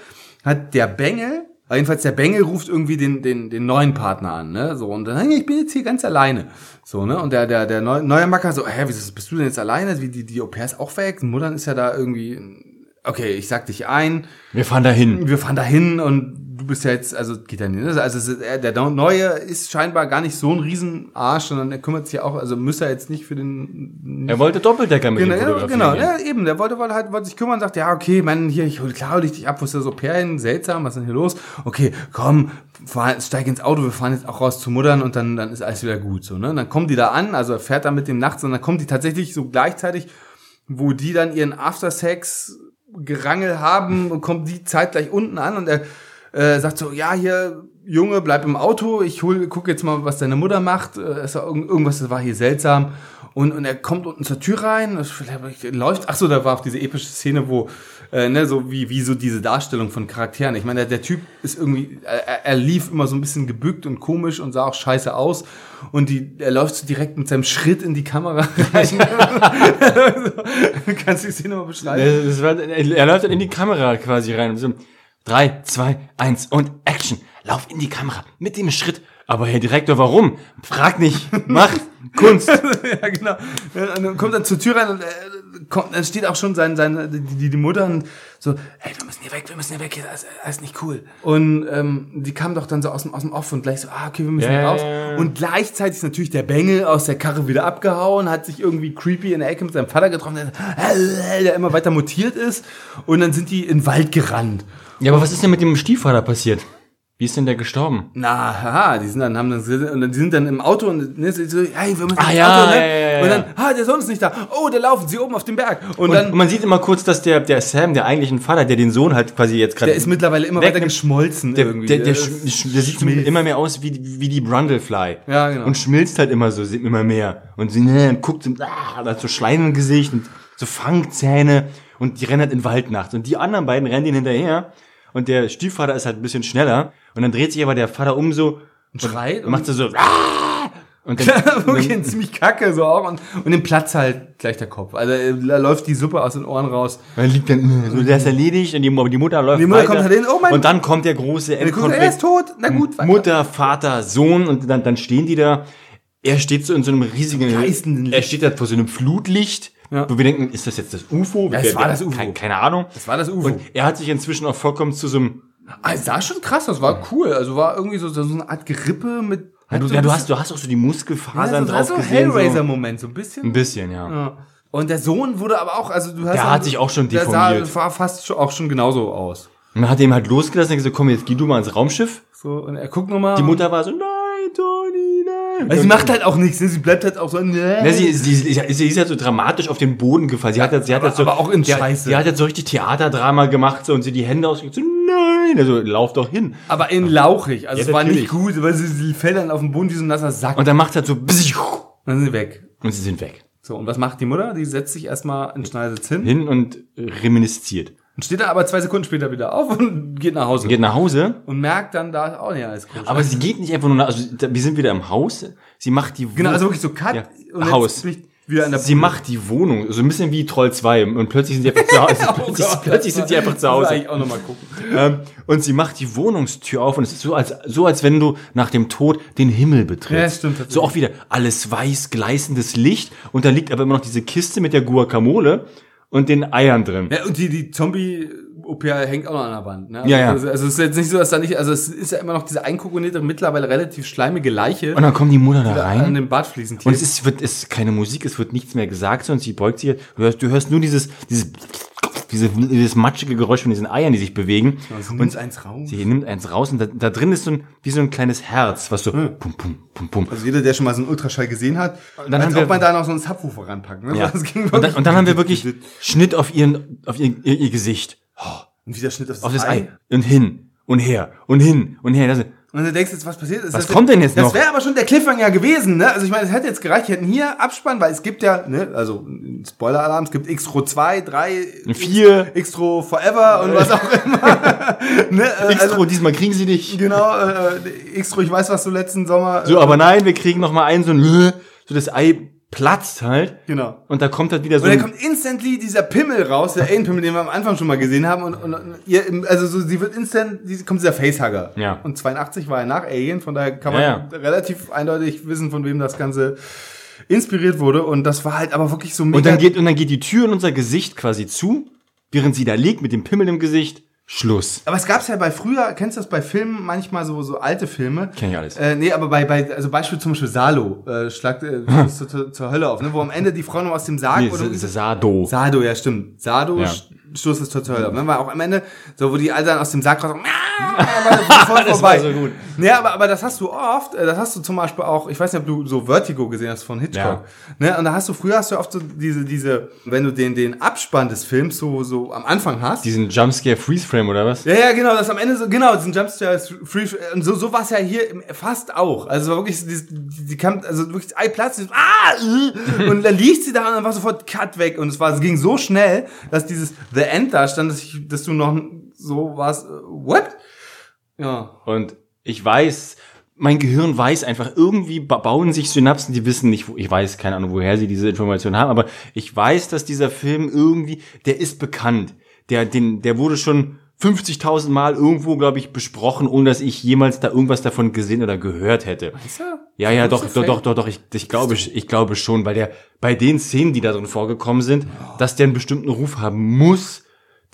hat der Bengel, jedenfalls der Bengel ruft irgendwie den, den, den neuen Partner an, ne, so, und dann, ich bin jetzt hier ganz alleine. So, ne, und der, der, der neue, neue Macker so, hä, wieso bist du denn jetzt alleine? Wie, die, die Au pair ist auch weg, die Mutter ist ja da irgendwie, okay, ich sag dich ein, Wir fahren dahin. wir fahren dahin und du bist ja jetzt, also geht ja nicht. Also er- der Neue ist scheinbar gar nicht so ein Riesenarsch, sondern er kümmert sich ja auch, also müsste er jetzt nicht für den. Er wollte Doppeldecker mit Genau, fotografieren. genau, ja, eben. Der wollte, wollte halt wollte sich kümmern, sagt, ja, okay, Mann, hier, ich hol, klar hol ich dich ab, wo ist das Au pair hin? Seltsam, was ist denn hier los? Okay, komm, fahr, steig ins Auto, wir fahren jetzt auch raus zu Muttern und dann, dann ist alles wieder gut, so, ne? Und dann kommen die da an, also er fährt da mit dem nachts und dann kommen die tatsächlich so gleichzeitig, wo die dann ihren Aftersex Gerangel haben und kommt die zeitgleich unten an und er äh, sagt so, ja, hier, Junge, bleib im Auto, ich hol, guck jetzt mal, was deine Mutter macht, äh, ist da irgend- irgendwas, das war hier seltsam. Und, und er kommt unten zur Tür rein, läuft, ach so, da war auch diese epische Szene, wo, äh, ne, so wie, wie so diese Darstellung von Charakteren. Ich meine, der, der Typ ist irgendwie, er, er lief immer so ein bisschen gebückt und komisch und sah auch scheiße aus. Und die, er läuft so direkt mit seinem Schritt in die Kamera rein. Kannst du die Szene mal beschreiben? Das war, er läuft dann in die Kamera quasi rein. So, drei, zwei, eins und Action. Lauf in die Kamera mit dem Schritt. Aber Herr Direktor, warum? Frag nicht. Mach Kunst. ja, genau. Und dann kommt dann zur Tür rein und äh, kommt, dann steht auch schon sein, sein, die, die, Mutter und so, hey, wir müssen hier weg, wir müssen hier weg, hier, das ist, das ist nicht cool. Und ähm, die kam doch dann so aus dem, aus dem Off und gleich so, ah, okay, wir müssen hier raus. Und gleichzeitig ist natürlich der Bengel aus der Karre wieder abgehauen, hat sich irgendwie creepy in der Ecke mit seinem Vater getroffen, der, der immer weiter mutiert ist. Und dann sind die in den Wald gerannt. Ja, aber was ist denn mit dem Stiefvater passiert? Wie ist denn der gestorben? Na, haha, die sind dann, haben dann, und dann, die sind dann im Auto und ne, so, hey, wir müssen Ah, ja, Auto, ne? ja, ja, ja, Und dann, ja. ah, der Sohn ist nicht da. Oh, da laufen sie oben auf dem Berg. Und, Und, dann, und man sieht immer kurz, dass der, der Sam, der eigentliche Vater, der den Sohn halt quasi jetzt gerade. der ist mittlerweile immer weiter geschmolzen der, irgendwie. der, der, sch- der sieht immer mehr aus wie, wie die Brundlefly. Ja, genau. Und schmilzt halt immer so, sieht immer mehr. Und sie ne, guckt, ah, hat so Schleim im Gesicht und so Fangzähne. Und die rennen halt in den Wald nachts. Und die anderen beiden rennen ihnen hinterher. Und der Stiefvater ist halt ein bisschen schneller. Und dann dreht sich aber der Vater um so. Und schreit Und macht so so. ah! Und dann, okay, ziemlich kacke so auch und, und dem Platz halt gleich der Kopf. Also äh, da läuft die Suppe aus den Ohren raus. dann liegt dann, so, der ist erledigt und die, die Mutter läuft Die Mutter weiter. kommt halt hin, oh mein- Und dann kommt der große Endkonflikt. er ist tot. Na gut, weiter. Mutter, Vater, Sohn und dann, dann stehen die da. Er steht so in so einem riesigen, Licht. er steht da vor so einem Flutlicht, Ja. wo wir denken, ist das jetzt das UFO? Ja, es war das UFO. Keine, keine Ahnung. Das war das UFO. Und er hat sich inzwischen auch vollkommen zu so einem, Ah, es sah schon krass, das war cool. Also war irgendwie so, so eine Art Gerippe mit. ja, du, so ja, ein du hast, du hast auch so die Muskelfasern ja, drauf so gesehen. So. Hellraiser-Moment, so ein bisschen. Ein bisschen, ja. Ja. Und der Sohn wurde aber auch, also du hast Der dann- hat sich auch schon Der sah deformiert. fast schon, auch schon genauso aus. Und dann hat er ihm halt losgelassen und gesagt, komm, jetzt geh du mal ins Raumschiff. So, und er guckt nochmal. Die Mutter war so, nein, Toni, nein. Also sie macht halt auch nichts, ne? sie bleibt halt auch so, ne. Ne, sie, sie, sie, sie ist halt so dramatisch auf den Boden gefallen. Sie hat, halt- sie hat aber- halt so, aber auch in die, Scheiße. Die hat jetzt so richtig Theaterdrama gemacht so, und sie die Hände ausgestreckt, so, nein, also lauf doch hin. aber in lauchig. Also Ja, es war nicht gut, weil sie, sie fällt dann auf den Boden wie so ein nasser Sack. Und dann macht halt so, dann sind sie weg. und sie sind weg. So, und was macht die Mutter? Die setzt sich erstmal in Schneidersitz hin Hin und reminisziert. Und steht dann aber zwei Sekunden später wieder auf und geht nach Hause. Geht nach Hause, und merkt dann, da ist auch nicht alles komisch. aber sie geht nicht einfach nur nach, also da- wir sind wieder im Haus, sie macht die genau, Wo- also wirklich so Cut Ja, und Haus. ich wieder an der Sie macht die Wohnung, so ein bisschen wie Troll 2 und plötzlich sind sie einfach zu Hause. Oh plötzlich, Gott, plötzlich sind sie einfach zu Hause. eigentlich auch nochmal gucken. Ähm, und sie macht die Wohnungstür auf und es ist so, als, so, als wenn du nach dem Tod den Himmel betrittst. Ja, stimmt. So auch wieder alles weiß, gleißendes Licht und da liegt aber immer noch diese Kiste mit der Guacamole und den Eiern drin. Ja, und die, die Zombie-OP hängt auch noch an der Wand. Ne? Ja, ja. Also, also es ist jetzt nicht so, dass da nicht, also es ist ja immer noch diese einkokonierte, mittlerweile relativ schleimige Leiche Und dann kommt die Mutter da an rein den Bartfliesen und es ist, wird, es ist keine Musik, es wird nichts mehr gesagt, sondern sie beugt sich, du hörst, du hörst nur dieses, dieses, diese, dieses matschige Geräusch von diesen Eiern, die sich bewegen. und und eins raus. sie nimmt eins raus und da, da drin ist so ein, wie so ein kleines Herz, was so, pum, pum, pum, pum. Also jeder, der schon mal so einen Ultraschall gesehen hat, dann als ob man da noch so einen Subwoofer ranpackt. Ne? Ja. Und, dann, und dann haben wir wirklich Schnitt auf ihren, auf ihr, ihr, ihr Gesicht. Und wieder Schnitt auf das, Auf das Ei. Und hin und her und hin und her. Und du denkst jetzt, was passiert? Ist Was kommt denn jetzt das noch? Das wäre aber schon der Cliffhanger gewesen, ne? Also ich meine, es hätte jetzt gereicht, wir hätten hier Abspann, weil es gibt ja, ne, also Spoiler-Alarm, es gibt Xtro 2, 3, Vier. Xtro Forever und was auch immer. ne? äh, Extra, Also, diesmal kriegen sie nicht. genau, äh, Xtro, ich weiß, was du letzten Sommer. So, aber nein, wir kriegen noch mal einen so ein, so das Ei platzt halt. Genau. Und da kommt halt wieder so Und dann ein, kommt instantly dieser Pimmel raus, der Alien-Pimmel, den wir am Anfang schon mal gesehen haben. Und, und, und ihr, also so, sie wird instant, die, kommt dieser Facehugger. Ja. Und 82 war er nach Alien, von daher kann man Ja, relativ eindeutig wissen, von wem das Ganze inspiriert wurde. Und das war halt aber wirklich so mega. und dann geht, und dann geht die Tür in unser Gesicht quasi zu, während sie da liegt mit dem Pimmel im Gesicht. Schluss. aber es gab's ja bei früher, kennst du das bei Filmen, manchmal so, so alte Filme? Kenn ich alles. Äh, nee, aber bei, bei, also Beispiel zum Beispiel Salo, äh, schlagt äh, das zur, zur, zur Hölle auf, ne? Wo am Ende die Frau noch aus dem Sarg Nee, oder Sado. Sado, ja stimmt. Sado Ja. sch- stoßt es zur Hölle. Ne? War auch am Ende, so wo die alle dann aus dem Sarg raus, voll Das vorbei. so gut. Nee, aber, aber das hast du oft, äh, das hast du zum Beispiel auch, ich weiß nicht, ob du so Vertigo gesehen hast von Hitchcock. Ne? Und da hast du, früher hast du oft so diese, diese, wenn du den, den Abspann des Films so, so am Anfang hast. Diesen Jumpscare Freeze Frame oder was? Ja, ja, genau, das am Ende so, genau, diesen Jumpstare Free, und so, so war es ja hier im- fast auch. Also es war wirklich, die, die, kam, also wirklich das Ei platzt, die ah, und dann liegt sie da und dann war sofort Cut weg und es war, es ging so schnell, dass dieses The End da stand, dass, ich, dass du noch so warst, äh, what? Ja. Und ich weiß, mein Gehirn weiß einfach, irgendwie ba- bauen sich Synapsen, die wissen nicht, wo, ich weiß, keine Ahnung, woher sie diese Information haben, aber ich weiß, dass dieser Film irgendwie, der ist bekannt. Der, den, der wurde schon 50.000 Mal irgendwo, glaube ich, besprochen, ohne dass ich jemals da irgendwas davon gesehen oder gehört hätte. Ja, ja, doch, doch, doch, doch, doch, ich, ich glaube, ich glaube schon, weil der, bei den Szenen, die da drin vorgekommen sind, dass der einen bestimmten Ruf haben muss,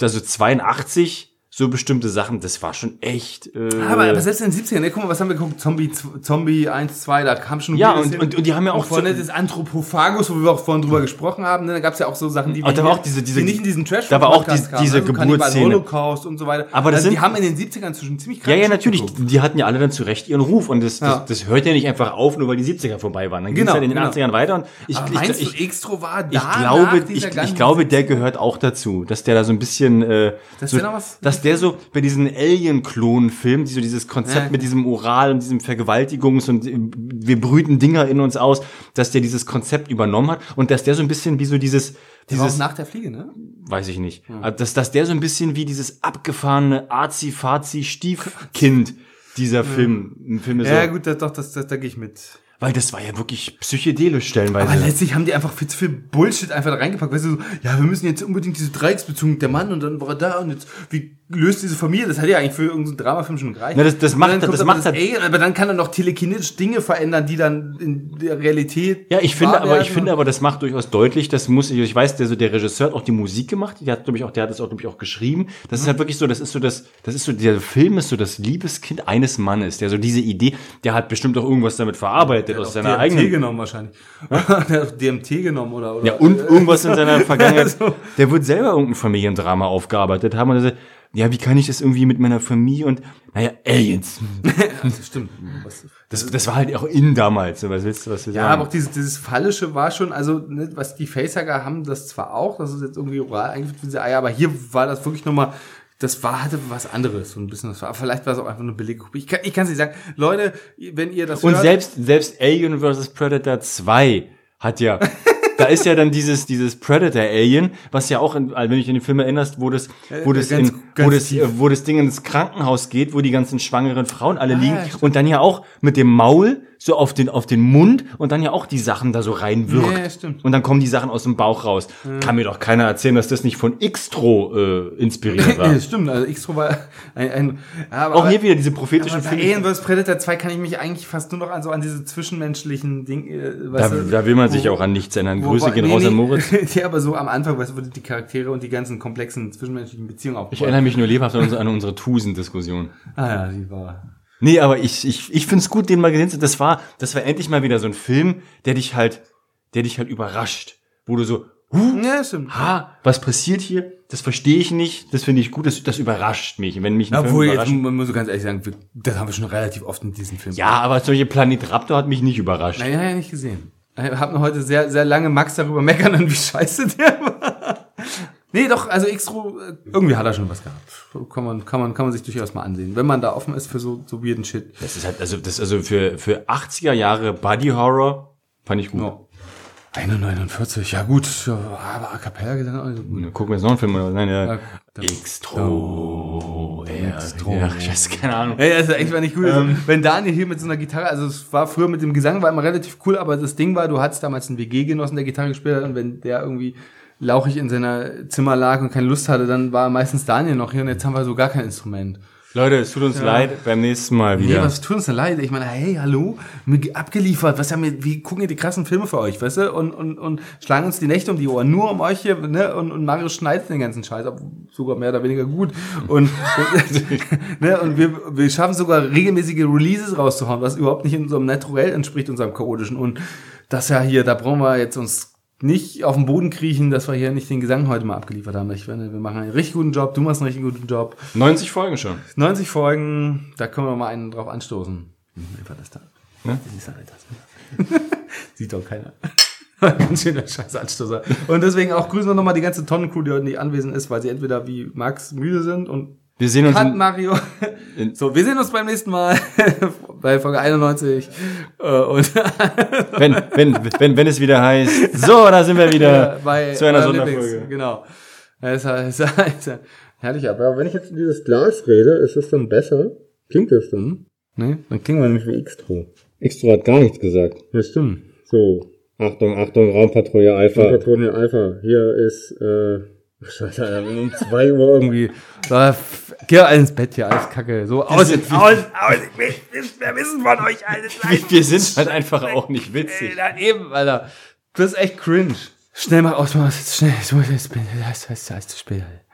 also 82, so bestimmte Sachen, das war schon echt, äh, Aber, aber selbst in den 70ern, ne, guck mal, was haben wir geguckt? Zombie, Zombie 1, 2, da kam schon Ja, und- und- und die haben ja auch Von so- des Anthropophagus, wo wir auch vorhin drüber gesprochen haben, ne, da gab es ja auch so Sachen, die, Aber da wir war auch diese- diese- die nicht in diesen trash da war auch die- kamen, diese also Cannibal Geburtsszene. Holocaust und so weiter. Aber das also die sind- haben in den 70ern zwischen ziemlich Ja, kranken ja, Shit natürlich. geguckt. Die hatten ja alle dann zu Recht ihren Ruf und das, Ja. das, das hört ja nicht einfach auf, nur weil die 70er vorbei waren. Dann ging es Genau, halt in den genau. 80ern weiter und ich, Aber ich, meinst ich, du, Extro war da ich glaube, ich, ich glaube, der gehört auch dazu, dass der da so ein bisschen, äh, Dass so, der noch was- dass der so bei diesen Alien-Klon-Filmen, die so dieses Konzept Ja. mit diesem Oral und diesem Vergewaltigungs- und äh, wir brüten Dinger in uns aus, dass der dieses Konzept übernommen hat und dass der so ein bisschen wie so dieses, Der dieses, nach der Fliege, ne? weiß ich nicht, Aber dass, dass der so ein bisschen wie dieses abgefahrene Azi-Fazi-Stiefkind dieser Film, Filme so, Ja, gut, das, doch, das, das, da gehe ich mit. weil das war ja wirklich psychedelisch stellenweise. Aber letztlich haben die einfach viel zu viel Bullshit einfach da reingepackt. Weißt du, so, ja, wir müssen jetzt unbedingt diese Dreiecksbeziehung der Mann und dann war er da und jetzt, wie löst diese Familie? Das hat ja eigentlich für irgendeinen Dramafilm schon gereicht. Na, das- das macht- das aber macht halt- Alien, aber dann kann er noch telekinetisch Dinge verändern, die dann in der Realität. Ja, ich finde, aber ich finde, aber das macht durchaus deutlich, das muss ich, ich weiß, der so der Regisseur hat auch die Musik gemacht, der hat glaube ich auch, der hat das auch glaube ich auch geschrieben. Das ist Mhm. halt wirklich so, das ist so das, das ist so der Film ist so das Liebeskind eines Mannes, der so diese Idee, der hat bestimmt auch irgendwas damit verarbeitet aus seiner DMT eigenen genommen wahrscheinlich. der hat auch DMT genommen oder, oder ja, und irgendwas in seiner Vergangenheit. Also- Der wird selber irgendein Familiendrama aufgearbeitet haben und ja, wie kann ich das irgendwie mit meiner Familie und, naja, Aliens. das stimmt. Was, Das, das war halt auch in damals, so, was willst du, was wir Ja, sagen? aber auch dieses, dieses Phallische war schon, also ne, was die Facehager haben, das zwar auch, das ist jetzt irgendwie oral eingeführt, diese Eier, aber hier war das wirklich nochmal, das war, hatte was anderes, so ein bisschen, das war, vielleicht war es auch einfach eine billige Kopie. Ich kann ich kann es nicht sagen. Leute, wenn ihr das Und hört, selbst, selbst Alien vs. Predator 2 hat ja, da ist ja dann dieses, dieses Predator Alien, was ja auch, in, also wenn du dich an den Film erinnerst, wo das, wo das, in, wo das, äh, wo das Ding ins Krankenhaus geht, wo die ganzen schwangeren Frauen alle liegen ja, stimmt. und dann ja auch mit dem Maul so auf den, auf den Mund und dann ja auch die Sachen da so reinwirkt. Ja, ja, stimmt. Und dann kommen die Sachen aus dem Bauch raus. Kann mir doch keiner erzählen, dass das nicht von Xtro äh, inspiriert war. Ja, stimmt, also X-Tro war ein, ein ja, aber, auch hier wieder diese prophetischen Filme. Alien vs. Predator 2 kann ich mich eigentlich fast nur noch an so an diese zwischenmenschlichen Dinge, äh, Da, du, da will man sich wo- auch an nichts ändern. wo- Grüße gehen nee, raus an. Moritz. ja, aber so am Anfang, weißt du, wo die Charaktere und die ganzen komplexen zwischenmenschlichen Beziehungen Ich aufbauen. erinnere mich nur lebhaft an unsere, an unsere Tusen-Diskussion. Ah ja, die war. Nee, aber ich, ich, ich find's gut, den mal gesehen zu haben. Das war, das war endlich mal wieder so ein Film, der dich halt, der dich halt überrascht. Wo du so, huh, Ja, ha, was passiert hier? Das verstehe ich nicht, das finde ich gut, das, das überrascht mich. Wenn mich ein Obwohl, Film jetzt überrascht. man muss so ganz ehrlich sagen, das haben wir schon relativ oft in diesem Film. Ja, aber solche Planet Raptor hat mich nicht überrascht. Nein, ja, nicht gesehen. Ich habe noch heute sehr, sehr lange Max darüber meckern, und wie scheiße der. Nee, doch, also X-Tro, äh, irgendwie hat er schon was gehabt. Kann man, kann man, kann man sich durchaus mal ansehen. Wenn man da offen ist für so, so weirden Shit. Das ist halt, also, das ist also für, für 80er Jahre Body Horror fand ich gut. Ja. 1,49, ja gut, aber A Cappella geht dann auch nicht so gut. Gucken wir jetzt noch einen Film oder? Nein, ja. Extro. Extro. Ja, ich weiß keine Ahnung. Ja, also echt war nicht gut. Also, wenn Daniel hier mit so einer Gitarre, also es war früher mit dem Gesang war immer relativ cool, aber das Ding war, du hattest damals einen WG-Genossen, der Gitarre gespielt hat und wenn der irgendwie lauchig in seiner Zimmer lag und keine Lust hatte, dann war meistens Daniel noch hier und jetzt haben wir so gar kein Instrument. Leute, es tut uns leid, beim nächsten Mal Nee, wieder. was tut uns denn leid? Ich meine, hey, hallo, mir abgeliefert, was haben wir, wie gucken wir die krassen Filme für euch, weißt du? Und, und, und schlagen uns die Nächte um die Ohren, nur um euch hier, ne? Und, und Mario schneidet den ganzen Scheiß, ob sogar mehr oder weniger gut. Und, und, ne? und wir, wir schaffen sogar regelmäßige Releases rauszuhauen, was überhaupt nicht in unserem Naturell entspricht, unserem chaotischen. Und das ja hier, da brauchen wir jetzt uns nicht auf den Boden kriechen, dass wir hier nicht den Gesang heute mal abgeliefert haben. Ich finde, wir machen einen richtig guten Job, du machst einen richtig guten Job. 90 Folgen schon. 90 Folgen, da können wir mal einen drauf anstoßen. War das da? Ne? Sah das? Sieht doch keiner. Ganz schöner scheiß Anstoßer. Und deswegen auch grüßen wir nochmal die ganze Tonnencrew, die heute nicht anwesend ist, weil sie entweder wie Max müde sind und Wir sehen uns Cut Mario. So, wir sehen uns beim nächsten Mal bei Folge 91. Äh, Und wenn, wenn, wenn, wenn es wieder heißt, so, da sind wir wieder bei zu einer Sonderfolge. Genau. Ja, ist, ja- ist, herrlich, aber wenn ich jetzt in dieses Glas rede, ist es dann besser? Klingt das dann? Nee, dann klingen wir nämlich wie Xtro. Xtro hat gar nichts gesagt. Ja, stimmt. So, Achtung, Achtung, Raumpatrouille Alpha. Patronie Alpha. Hier ist, äh, um 2 Uhr irgendwie. Da, geh ins Bett hier, alles kacke. So, aus, sind- aus, aus, ich will, wir wissen von euch alles. Wir, sind halt einfach auch nicht witzig. Ey, eben, Alter. Das ist echt cringe. Schnell mal aus, mal, schnell, ich muss jetzt, das heißt, zu spät. Alter.